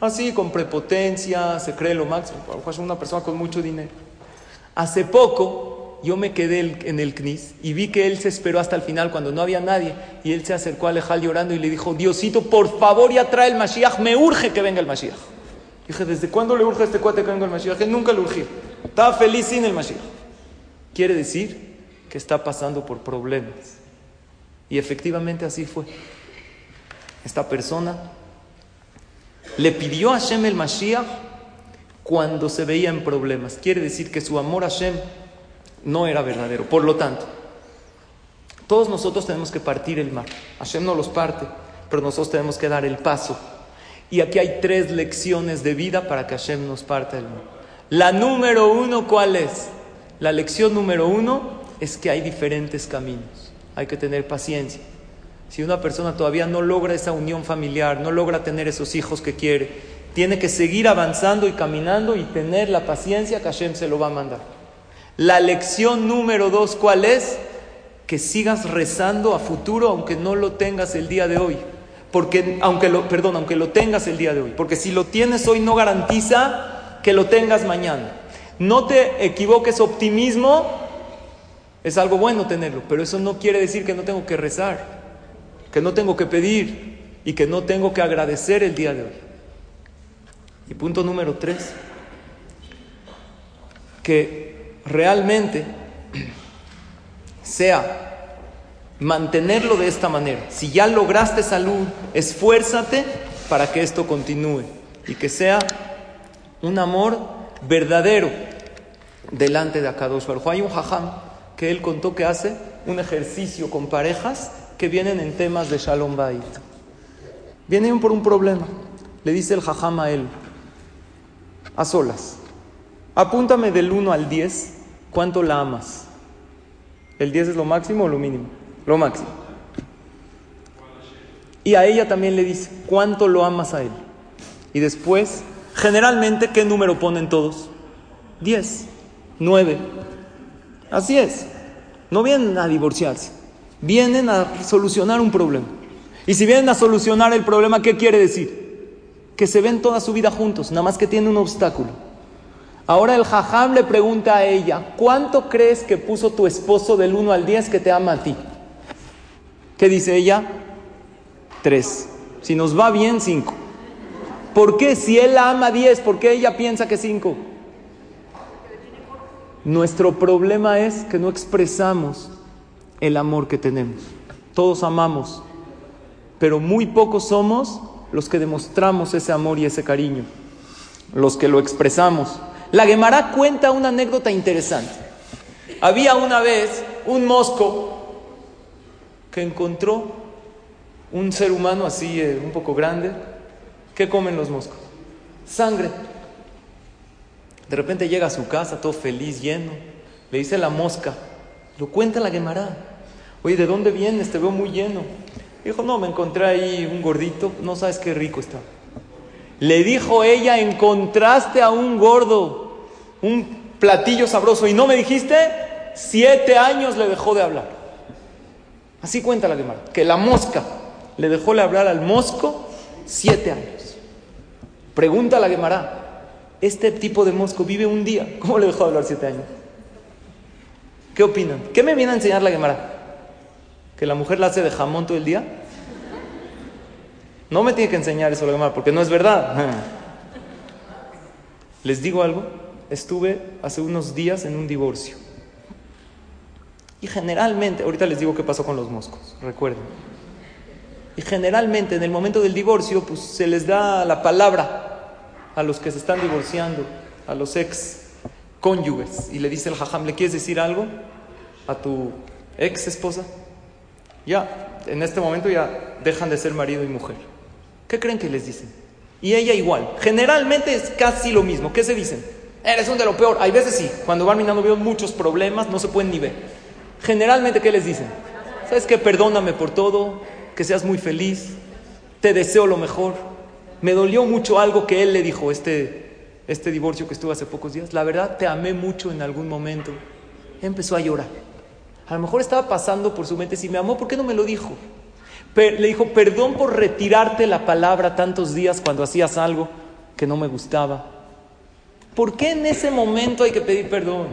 así con prepotencia, se cree lo máximo, es una persona con mucho dinero. Hace poco yo me quedé en el CNIS y vi que él se esperó hasta el final cuando no había nadie y él se acercó a Alejal llorando y le dijo, Diosito, por favor ya trae el Mashiach, me urge que venga el Mashiach. Dije, ¿desde cuándo le urge a este cuate que venga el Mashiach? Él nunca le urgió. Estaba feliz sin el Mashiach. Quiere decir que está pasando por problemas. Y efectivamente así fue. Esta persona le pidió a Hashem el Mashiach cuando se veía en problemas. Quiere decir que su amor a Hashem no era verdadero. Por lo tanto, todos nosotros tenemos que partir el mar. Hashem no los parte, pero nosotros tenemos que dar el paso. Y aquí hay tres lecciones de vida para que Hashem nos parta el mar. La número uno, ¿cuál es? La lección número uno es que hay diferentes caminos. Hay que tener paciencia. Si una persona todavía no logra esa unión familiar, no logra tener esos hijos que quiere, tiene que seguir avanzando y caminando y tener la paciencia que Hashem se lo va a mandar. La lección número dos, ¿cuál es? que sigas rezando a futuro aunque no lo tengas el día de hoy. Porque, aunque lo, perdón, aunque lo tengas el día de hoy. Porque si lo tienes hoy no garantiza que lo tengas mañana. No te equivoques, optimismo es algo bueno tenerlo, pero eso no quiere decir que no tengo que rezar, que no tengo que pedir y que no tengo que agradecer el día de hoy. Y punto número tres, que realmente sea mantenerlo de esta manera. Si ya lograste salud, esfuérzate para que esto continúe y que sea un amor verdadero delante de Akadosh Baruj Hay un jajam que él contó que hace un ejercicio con parejas que vienen en temas de Shalom Bait. Vienen por un problema. Le dice el jajam a él, a solas. Apúntame del 1 al 10 cuánto la amas. ¿El 10 es lo máximo o lo mínimo? Lo máximo. Y a ella también le dice, ¿cuánto lo amas a él? Y después, generalmente, ¿qué número ponen todos? 10, 9. Así es. No vienen a divorciarse, vienen a solucionar un problema. Y si vienen a solucionar el problema, ¿qué quiere decir? que se ven toda su vida juntos, nada más que tiene un obstáculo. Ahora el jajam le pregunta a ella, ¿cuánto crees que puso tu esposo del 1 al 10 que te ama a ti? ¿Qué dice ella? Tres. Si nos va bien, cinco. ¿Por qué? Si él la ama 10, ¿por qué ella piensa que cinco? Nuestro problema es que no expresamos el amor que tenemos. Todos amamos, pero muy pocos somos los que demostramos ese amor y ese cariño, los que lo expresamos. La Gemara cuenta una anécdota interesante. Había una vez un mosco que encontró un ser humano así eh, un poco grande. ¿Qué comen los moscos? Sangre. De repente llega a su casa todo feliz, lleno. Le dice la mosca, lo cuenta la Gemara. Oye, ¿de dónde vienes? Te veo muy lleno. Dijo, no, me encontré ahí un gordito, no sabes qué rico está. Le dijo ella, encontraste a un gordo, un platillo sabroso, y no me dijiste, siete años le dejó de hablar. Así cuenta la Gemara, que la mosca le dejó de hablar al mosco siete años. Pregunta la Gemara, este tipo de mosco vive un día, ¿cómo le dejó de hablar siete años? ¿Qué opinan? ¿Qué me viene a enseñar la Gemara? que la mujer la hace de jamón todo el día? No me tiene que enseñar eso, porque no es verdad. (laughs) Les digo algo, estuve hace unos días en un divorcio. Y generalmente, ahorita les digo qué pasó con los moscos, recuerden. Y generalmente en el momento del divorcio, pues se les da la palabra a los que se están divorciando, a los ex cónyuges. Y le dice el jajam, ¿le quieres decir algo a tu ex esposa? Ya, en este momento ya dejan de ser marido y mujer. ¿Qué creen que les dicen? Y ella igual. Generalmente es casi lo mismo. ¿Qué se dicen? Eres un de lo peor. Hay veces sí. Cuando van mirando veo muchos problemas, no se pueden ni ver. Generalmente, ¿qué les dicen? ¿Sabes qué? Perdóname por todo, que seas muy feliz, te deseo lo mejor. Me dolió mucho algo que él le dijo, este, este divorcio que estuvo hace pocos días. La verdad, te amé mucho en algún momento. Empezó a llorar. A lo mejor estaba pasando por su mente, si me amó, ¿por qué no me lo dijo? Le dijo, perdón por retirarte la palabra tantos días cuando hacías algo que no me gustaba. ¿Por qué en ese momento hay que pedir perdón?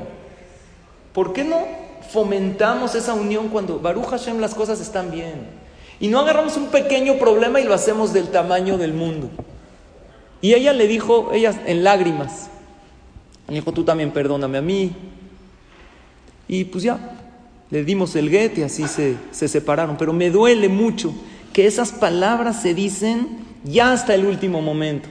¿Por qué no fomentamos esa unión cuando Baruch Hashem las cosas están bien? Y no agarramos un pequeño problema y lo hacemos del tamaño del mundo. Y ella le dijo, ella en lágrimas, le dijo, tú también perdóname a mí. Y pues ya, le dimos el get y así se, se separaron. Pero me duele mucho que esas palabras se dicen ya hasta el último momento.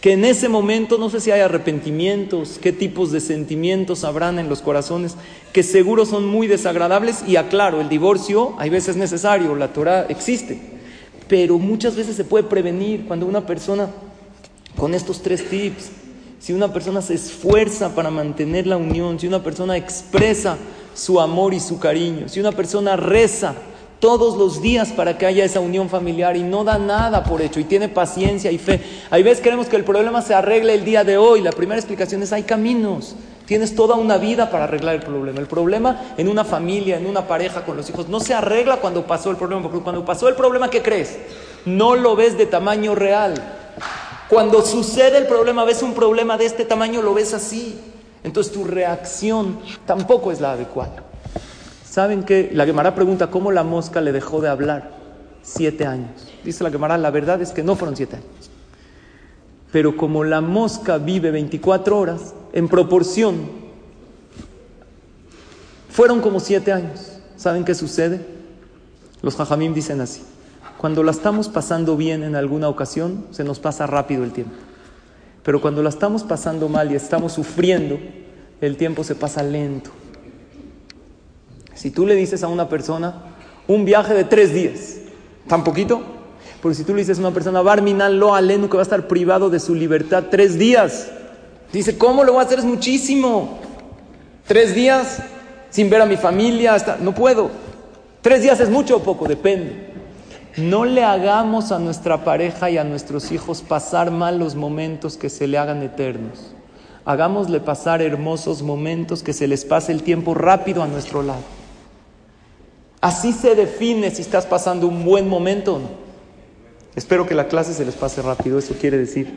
Que en ese momento no sé si hay arrepentimientos, qué tipos de sentimientos habrán en los corazones, que seguro son muy desagradables. Y aclaro, el divorcio hay veces necesario, la Torah existe, pero muchas veces se puede prevenir cuando una persona, con estos tres tips, si una persona se esfuerza para mantener la unión, si una persona expresa su amor y su cariño. Si una persona reza todos los días para que haya esa unión familiar y no da nada por hecho y tiene paciencia y fe, hay veces queremos que el problema se arregle el día de hoy. La primera explicación es hay caminos. Tienes toda una vida para arreglar el problema. El problema en una familia, en una pareja, con los hijos, no se arregla cuando pasó el problema. Porque cuando pasó el problema, ¿qué crees? No lo ves de tamaño real. Cuando sucede el problema, ves un problema de este tamaño, lo ves así. Entonces tu reacción tampoco es la adecuada. ¿Saben qué? La Gemara pregunta cómo la mosca le dejó de hablar siete años. Dice la Gemara, la verdad es que no fueron siete años. Pero como la mosca vive 24 horas, en proporción, fueron como siete años. ¿Saben qué sucede? Los jajamim dicen así. Cuando la estamos pasando bien en alguna ocasión, se nos pasa rápido el tiempo. Pero cuando la estamos pasando mal y estamos sufriendo, el tiempo se pasa lento. Si tú le dices a una persona un viaje de tres días, ¿tan poquito? Porque si tú le dices a una persona, Barminal lo alenu, que va a estar privado de su libertad tres días, Dice, ¿cómo lo voy a hacer? Es muchísimo. Tres días sin ver a mi familia, hasta... no puedo. Tres días es mucho o poco, depende. No le hagamos a nuestra pareja y a nuestros hijos pasar malos momentos que se le hagan eternos. Hagámosle pasar hermosos momentos que se les pase el tiempo rápido a nuestro lado. Así se define si estás pasando un buen momento o no. Espero que la clase se les pase rápido, eso quiere decir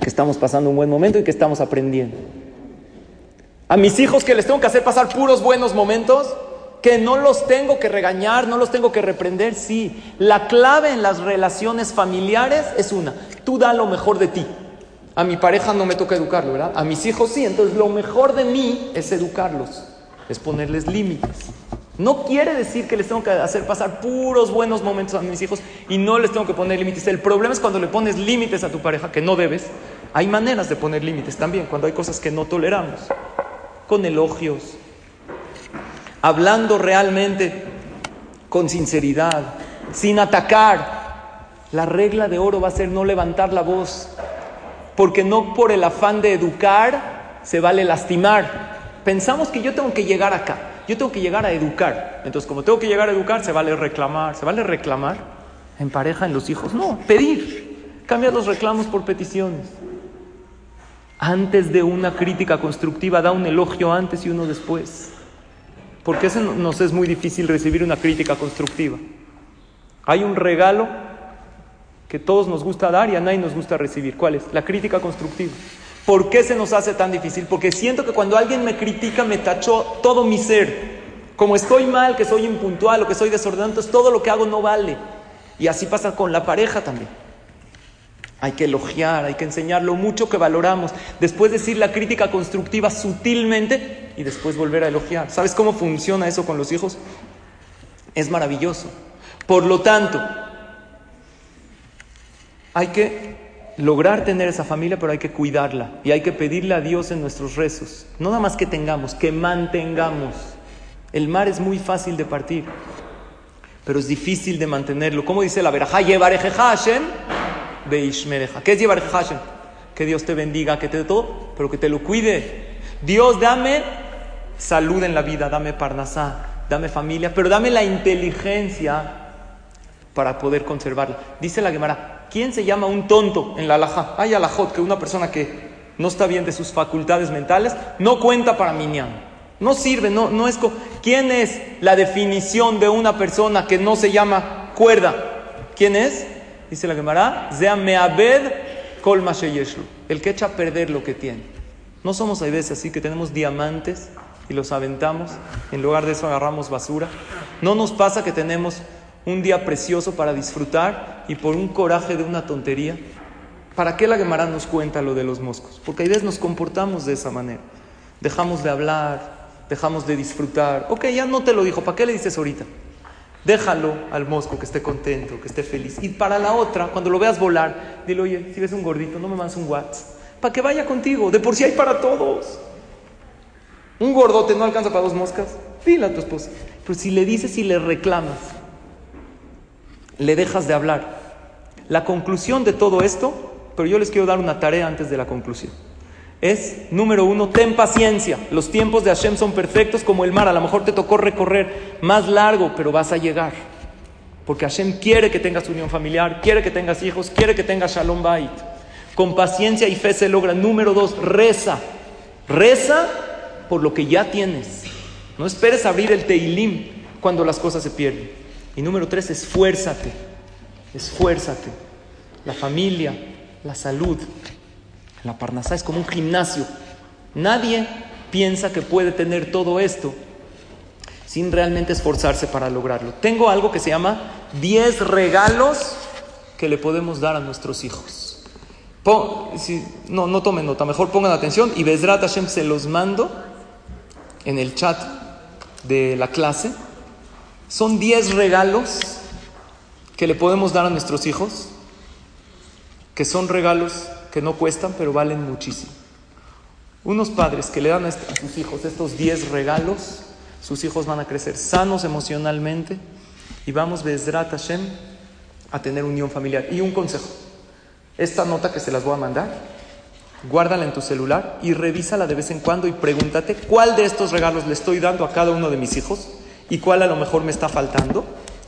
que estamos pasando un buen momento y que estamos aprendiendo. A mis hijos que les tengo que hacer pasar puros buenos momentos, que no los tengo que regañar, no los tengo que reprender, sí. La clave en las relaciones familiares es una, tú da lo mejor de ti. A mi pareja no me toca educarlo, ¿verdad? A mis hijos sí, entonces lo mejor de mí es educarlos, es ponerles límites. No quiere decir que les tengo que hacer pasar puros buenos momentos a mis hijos y no les tengo que poner límites. El problema es cuando le pones límites a tu pareja, que no debes. Hay maneras de poner límites también, cuando hay cosas que no toleramos. Con elogios, hablando realmente con sinceridad, sin atacar. La regla de oro va a ser no levantar la voz, porque no por el afán de educar se vale lastimar. Pensamos que yo tengo que llegar acá. Yo tengo que llegar a educar. Entonces, como tengo que llegar a educar, se vale reclamar. ¿Se vale reclamar? En pareja, en los hijos. No, pedir. Cambia los reclamos por peticiones. Antes de una crítica constructiva, da un elogio antes y uno después. Porque eso nos es muy difícil recibir una crítica constructiva. Hay un regalo que todos nos gusta dar y a nadie nos gusta recibir. ¿Cuál es? La crítica constructiva. ¿Por qué se nos hace tan difícil? Porque siento que cuando alguien me critica me tachó todo mi ser. Como estoy mal, que soy impuntual o que soy desordenado, entonces todo lo que hago no vale. Y así pasa con la pareja también. Hay que elogiar, hay que enseñar lo mucho que valoramos. Después decir la crítica constructiva sutilmente y después volver a elogiar. ¿Sabes cómo funciona eso con los hijos? Es maravilloso. Por lo tanto, hay que lograr tener esa familia, pero hay que cuidarla y hay que pedirle a Dios en nuestros rezos. No nada más que tengamos, que mantengamos. El mar es muy fácil de partir, pero es difícil de mantenerlo. ¿Cómo dice la verajá? Hashem beishmereja. ¿Qué es Yevareja Hashem? Que Dios te bendiga, que te dé todo, pero que te lo cuide. Dios, dame salud en la vida, dame parnasá, dame familia, pero dame la inteligencia para poder conservarla. Dice la Gemara, ¿Quién se llama un tonto en la alajá? Hay alajot que una persona que no está bien de sus facultades mentales no cuenta para minyan. No sirve, no, no es. ¿Quién es la definición de una persona que no se llama cuerda? ¿Quién es? Dice la Gemara, meabed kol el que echa a perder lo que tiene. No somos a veces así que tenemos diamantes y los aventamos, en lugar de eso agarramos basura. No nos pasa que tenemos un día precioso para disfrutar y por un coraje de una tontería. ¿Para qué la Gemara nos cuenta lo de los moscos? Porque a veces nos comportamos de esa manera. Dejamos de hablar, dejamos de disfrutar. Ok, ya no te lo dijo, ¿para qué le dices ahorita? Déjalo al mosco que esté contento, que esté feliz. Y para la otra, cuando lo veas volar, dile, oye, si ves un gordito, no me mandes un WhatsApp. Para que vaya contigo, de por sí hay para todos. Un gordote no alcanza para dos moscas. Dile a tu esposa. Pero si le dices y le reclamas, le dejas de hablar. La conclusión de todo esto, pero yo les quiero dar una tarea antes de la conclusión, es, número uno, ten paciencia. Los tiempos de Hashem son perfectos como el mar. A lo mejor te tocó recorrer más largo, pero vas a llegar. Porque Hashem quiere que tengas unión familiar, quiere que tengas hijos, quiere que tengas Shalom Bait. Con paciencia y fe se logra. Número dos, reza. Reza por lo que ya tienes. No esperes abrir el Teilim cuando las cosas se pierden. Y número tres, esfuérzate. Esfuérzate. La familia, la salud. La Parnasá es como un gimnasio. Nadie piensa que puede tener todo esto sin realmente esforzarse para lograrlo. Tengo algo que se llama 10 regalos que le podemos dar a nuestros hijos. no, no tomen nota, mejor pongan atención y Bezrat Hashem se los mando en el chat de la clase. Son 10 regalos que le podemos dar a nuestros hijos, que son regalos que no cuestan, pero valen muchísimo. Unos padres que le dan a sus hijos estos 10 regalos, sus hijos van a crecer sanos emocionalmente y vamos, Bezrat Hashem, a tener unión familiar. Y un consejo, esta nota que se las voy a mandar, guárdala en tu celular y revísala de vez en cuando y pregúntate cuál de estos regalos le estoy dando a cada uno de mis hijos y cuál a lo mejor me está faltando.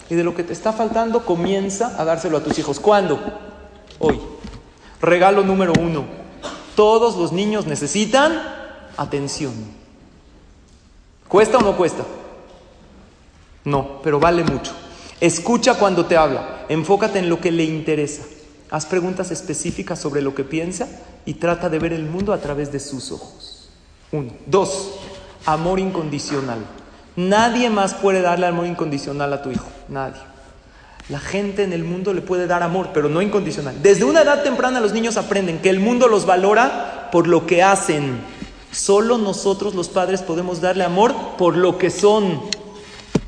Y de lo que te está faltando, comienza a dárselo a tus hijos. ¿Cuándo? Hoy. Regalo número uno. Todos los niños necesitan atención. ¿Cuesta o no cuesta? No, pero vale mucho. Escucha cuando te habla, enfócate en lo que le interesa. Haz preguntas específicas sobre lo que piensa y trata de ver el mundo a través de sus ojos. Uno. Dos, amor incondicional. Nadie más puede darle amor incondicional a tu hijo. Nadie. La gente en el mundo le puede dar amor, pero no incondicional. Desde una edad temprana los niños aprenden que el mundo los valora por lo que hacen Solo nosotros los padres podemos darle amor por lo que son.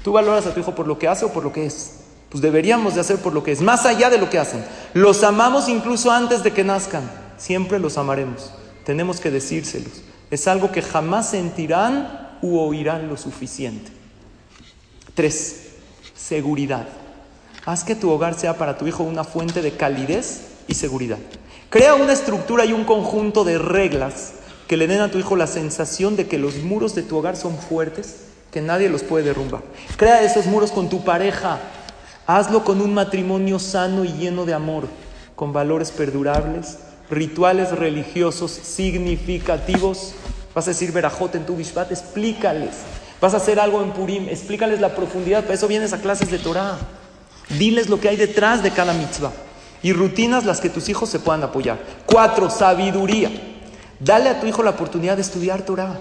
¿Tú valoras a tu hijo por lo que hace o por lo que es? Pues deberíamos de hacer por lo que es, más allá de lo que hacen. Los amamos incluso antes de que nazcan. Siempre los amaremos. Tenemos que decírselos. Es algo que jamás sentirán u oirán lo suficiente. Tres, seguridad. Haz que tu hogar sea para tu hijo una fuente de calidez y seguridad. Crea una estructura y un conjunto de reglas que le den a tu hijo la sensación de que los muros de tu hogar son fuertes, que nadie los puede derrumbar. Crea esos muros con tu pareja. Hazlo con un matrimonio sano y lleno de amor, con valores perdurables, rituales religiosos significativos. Vas a decir Berajot en tu Bishvat, explícales. Vas a hacer algo en Purim, explícales la profundidad. Para eso vienes a clases de Torah. Diles lo que hay detrás de cada mitzvah. Y rutinas las que tus hijos se puedan apoyar. Cuatro, sabiduría. Dale a tu hijo la oportunidad de estudiar Torah.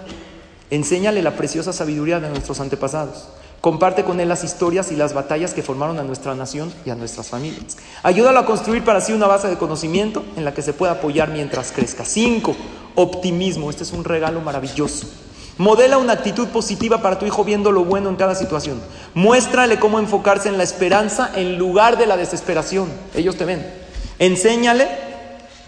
Enséñale la preciosa sabiduría de nuestros antepasados. Comparte con él las historias y las batallas que formaron a nuestra nación y a nuestras familias. Ayúdalo a construir para sí una base de conocimiento en la que se pueda apoyar mientras crezca. Cinco, optimismo. Este es un regalo maravilloso. Modela una actitud positiva para tu hijo viendo lo bueno en cada situación. Muéstrale cómo enfocarse en la esperanza en lugar de la desesperación. Ellos te ven. Enséñale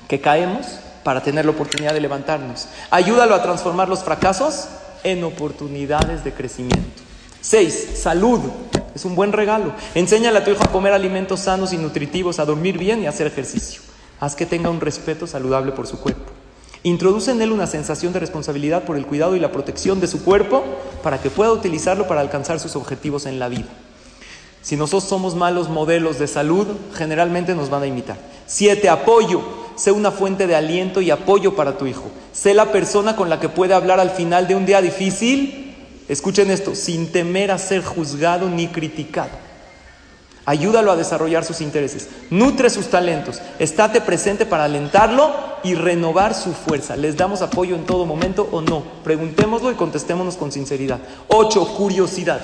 que caemos, para tener la oportunidad de levantarnos. Ayúdalo a transformar los fracasos en oportunidades de crecimiento. Seis, salud. Es un buen regalo. Enséñale a tu hijo a comer alimentos sanos y nutritivos, a dormir bien y a hacer ejercicio. Haz que tenga un respeto saludable por su cuerpo. Introduce en él una sensación de responsabilidad por el cuidado y la protección de su cuerpo para que pueda utilizarlo para alcanzar sus objetivos en la vida. Si nosotros somos malos modelos de salud, generalmente nos van a imitar. Siete, apoyo sé una fuente de aliento y apoyo para tu hijo. Sé la persona con la que puede hablar al final de un día difícil. Escuchen esto, sin temer a ser juzgado ni criticado. Ayúdalo a desarrollar sus intereses. Nutre sus talentos. Estate presente para alentarlo y renovar su fuerza. ¿Les damos apoyo en todo momento o no? Preguntémoslo y contestémonos con sinceridad. Ocho, curiosidad.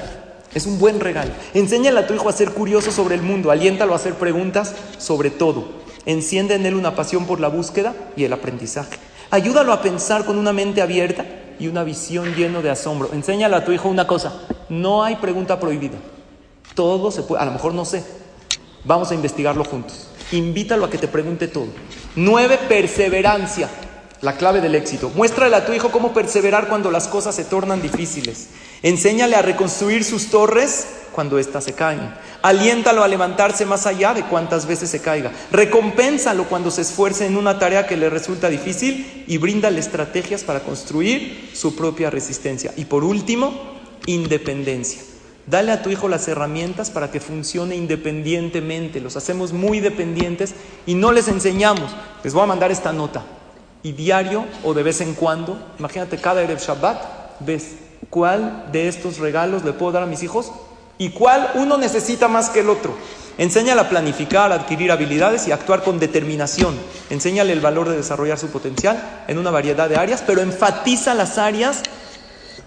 Es un buen regalo. Enséñale a tu hijo a ser curioso sobre el mundo. Aliéntalo a hacer preguntas sobre todo. Enciende en él una pasión por la búsqueda y el aprendizaje. Ayúdalo a pensar con una mente abierta y una visión lleno de asombro. Enséñale a tu hijo una cosa. No hay pregunta prohibida. Todo se puede. A lo mejor no sé. Vamos a investigarlo juntos. Invítalo a que te pregunte todo. Nueve, perseverancia. La clave del éxito. Muéstrale a tu hijo cómo perseverar cuando las cosas se tornan difíciles. Enséñale a reconstruir sus torres cuando éstas se caen. Aliéntalo a levantarse más allá de cuantas veces se caiga. Recompénsalo cuando se esfuerce en una tarea que le resulta difícil y bríndale estrategias para construir su propia resistencia. Y por último, independencia. Dale a tu hijo las herramientas para que funcione independientemente. Los hacemos muy dependientes y no les enseñamos. Les voy a mandar esta nota. y diario o de vez en cuando, imagínate cada Erev Shabbat, ves cuál de estos regalos le puedo dar a mis hijos y cuál uno necesita más que el otro. Enséñale a planificar, a adquirir habilidades y actuar con determinación. Enséñale el valor de desarrollar su potencial en una variedad de áreas, pero enfatiza las áreas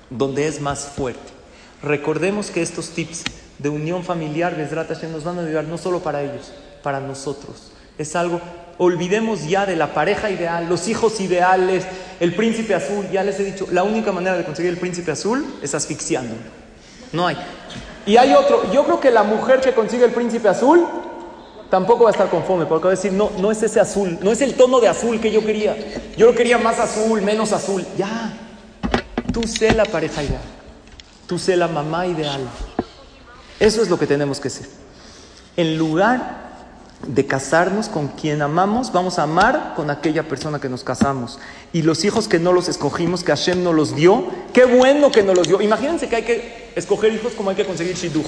donde es más fuerte. Recordemos que estos tips de unión familiar, nos van a ayudar no solo para ellos, para nosotros. Es algo, olvidemos ya de la pareja ideal, los hijos ideales, el príncipe azul. Ya les he dicho, la única manera de conseguir el príncipe azul es asfixiando. No hay. Y hay otro, yo creo que la mujer que consigue el príncipe azul tampoco va a estar conforme, porque va a decir, no, no es ese azul, no es el tono de azul que yo quería. Yo lo quería más azul, menos azul. Ya, tú sé la pareja ideal, tú sé la mamá ideal. Eso es lo que tenemos que ser. En lugar de casarnos con quien amamos, vamos a amar con aquella persona que nos casamos. Y los hijos que no los escogimos, que Hashem no los dio, qué bueno que no los dio. Imagínense que hay que escoger hijos como hay que conseguir shidduch.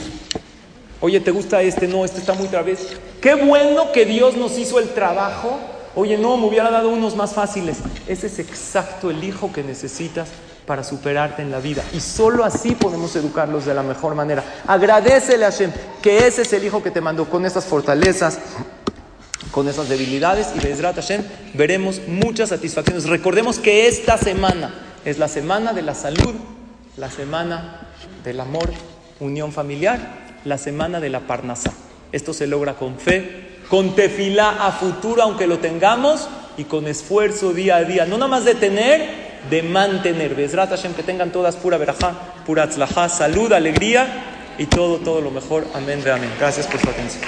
Oye, ¿te gusta este? No, este está muy través. Qué bueno que Dios nos hizo el trabajo. Oye, no, me hubiera dado unos más fáciles. Ese es exacto el hijo que necesitas para superarte en la vida. Y solo así podemos educarlos de la mejor manera. Agradecele a Hashem que ese es el hijo que te mandó con esas fortalezas, con esas debilidades. Y Bezrat Hashem veremos muchas satisfacciones. Recordemos que esta semana es la semana de la salud, la semana del amor, unión familiar, la semana de la parnasa. Esto se logra con fe, con tefilá a futuro, aunque lo tengamos, y con esfuerzo día a día. No nada más de tener, de mantener. Bezrat Hashem, que tengan todas pura verajá, pura tzlajá, salud, alegría y todo, todo lo mejor. Amén, amén. Gracias por su atención.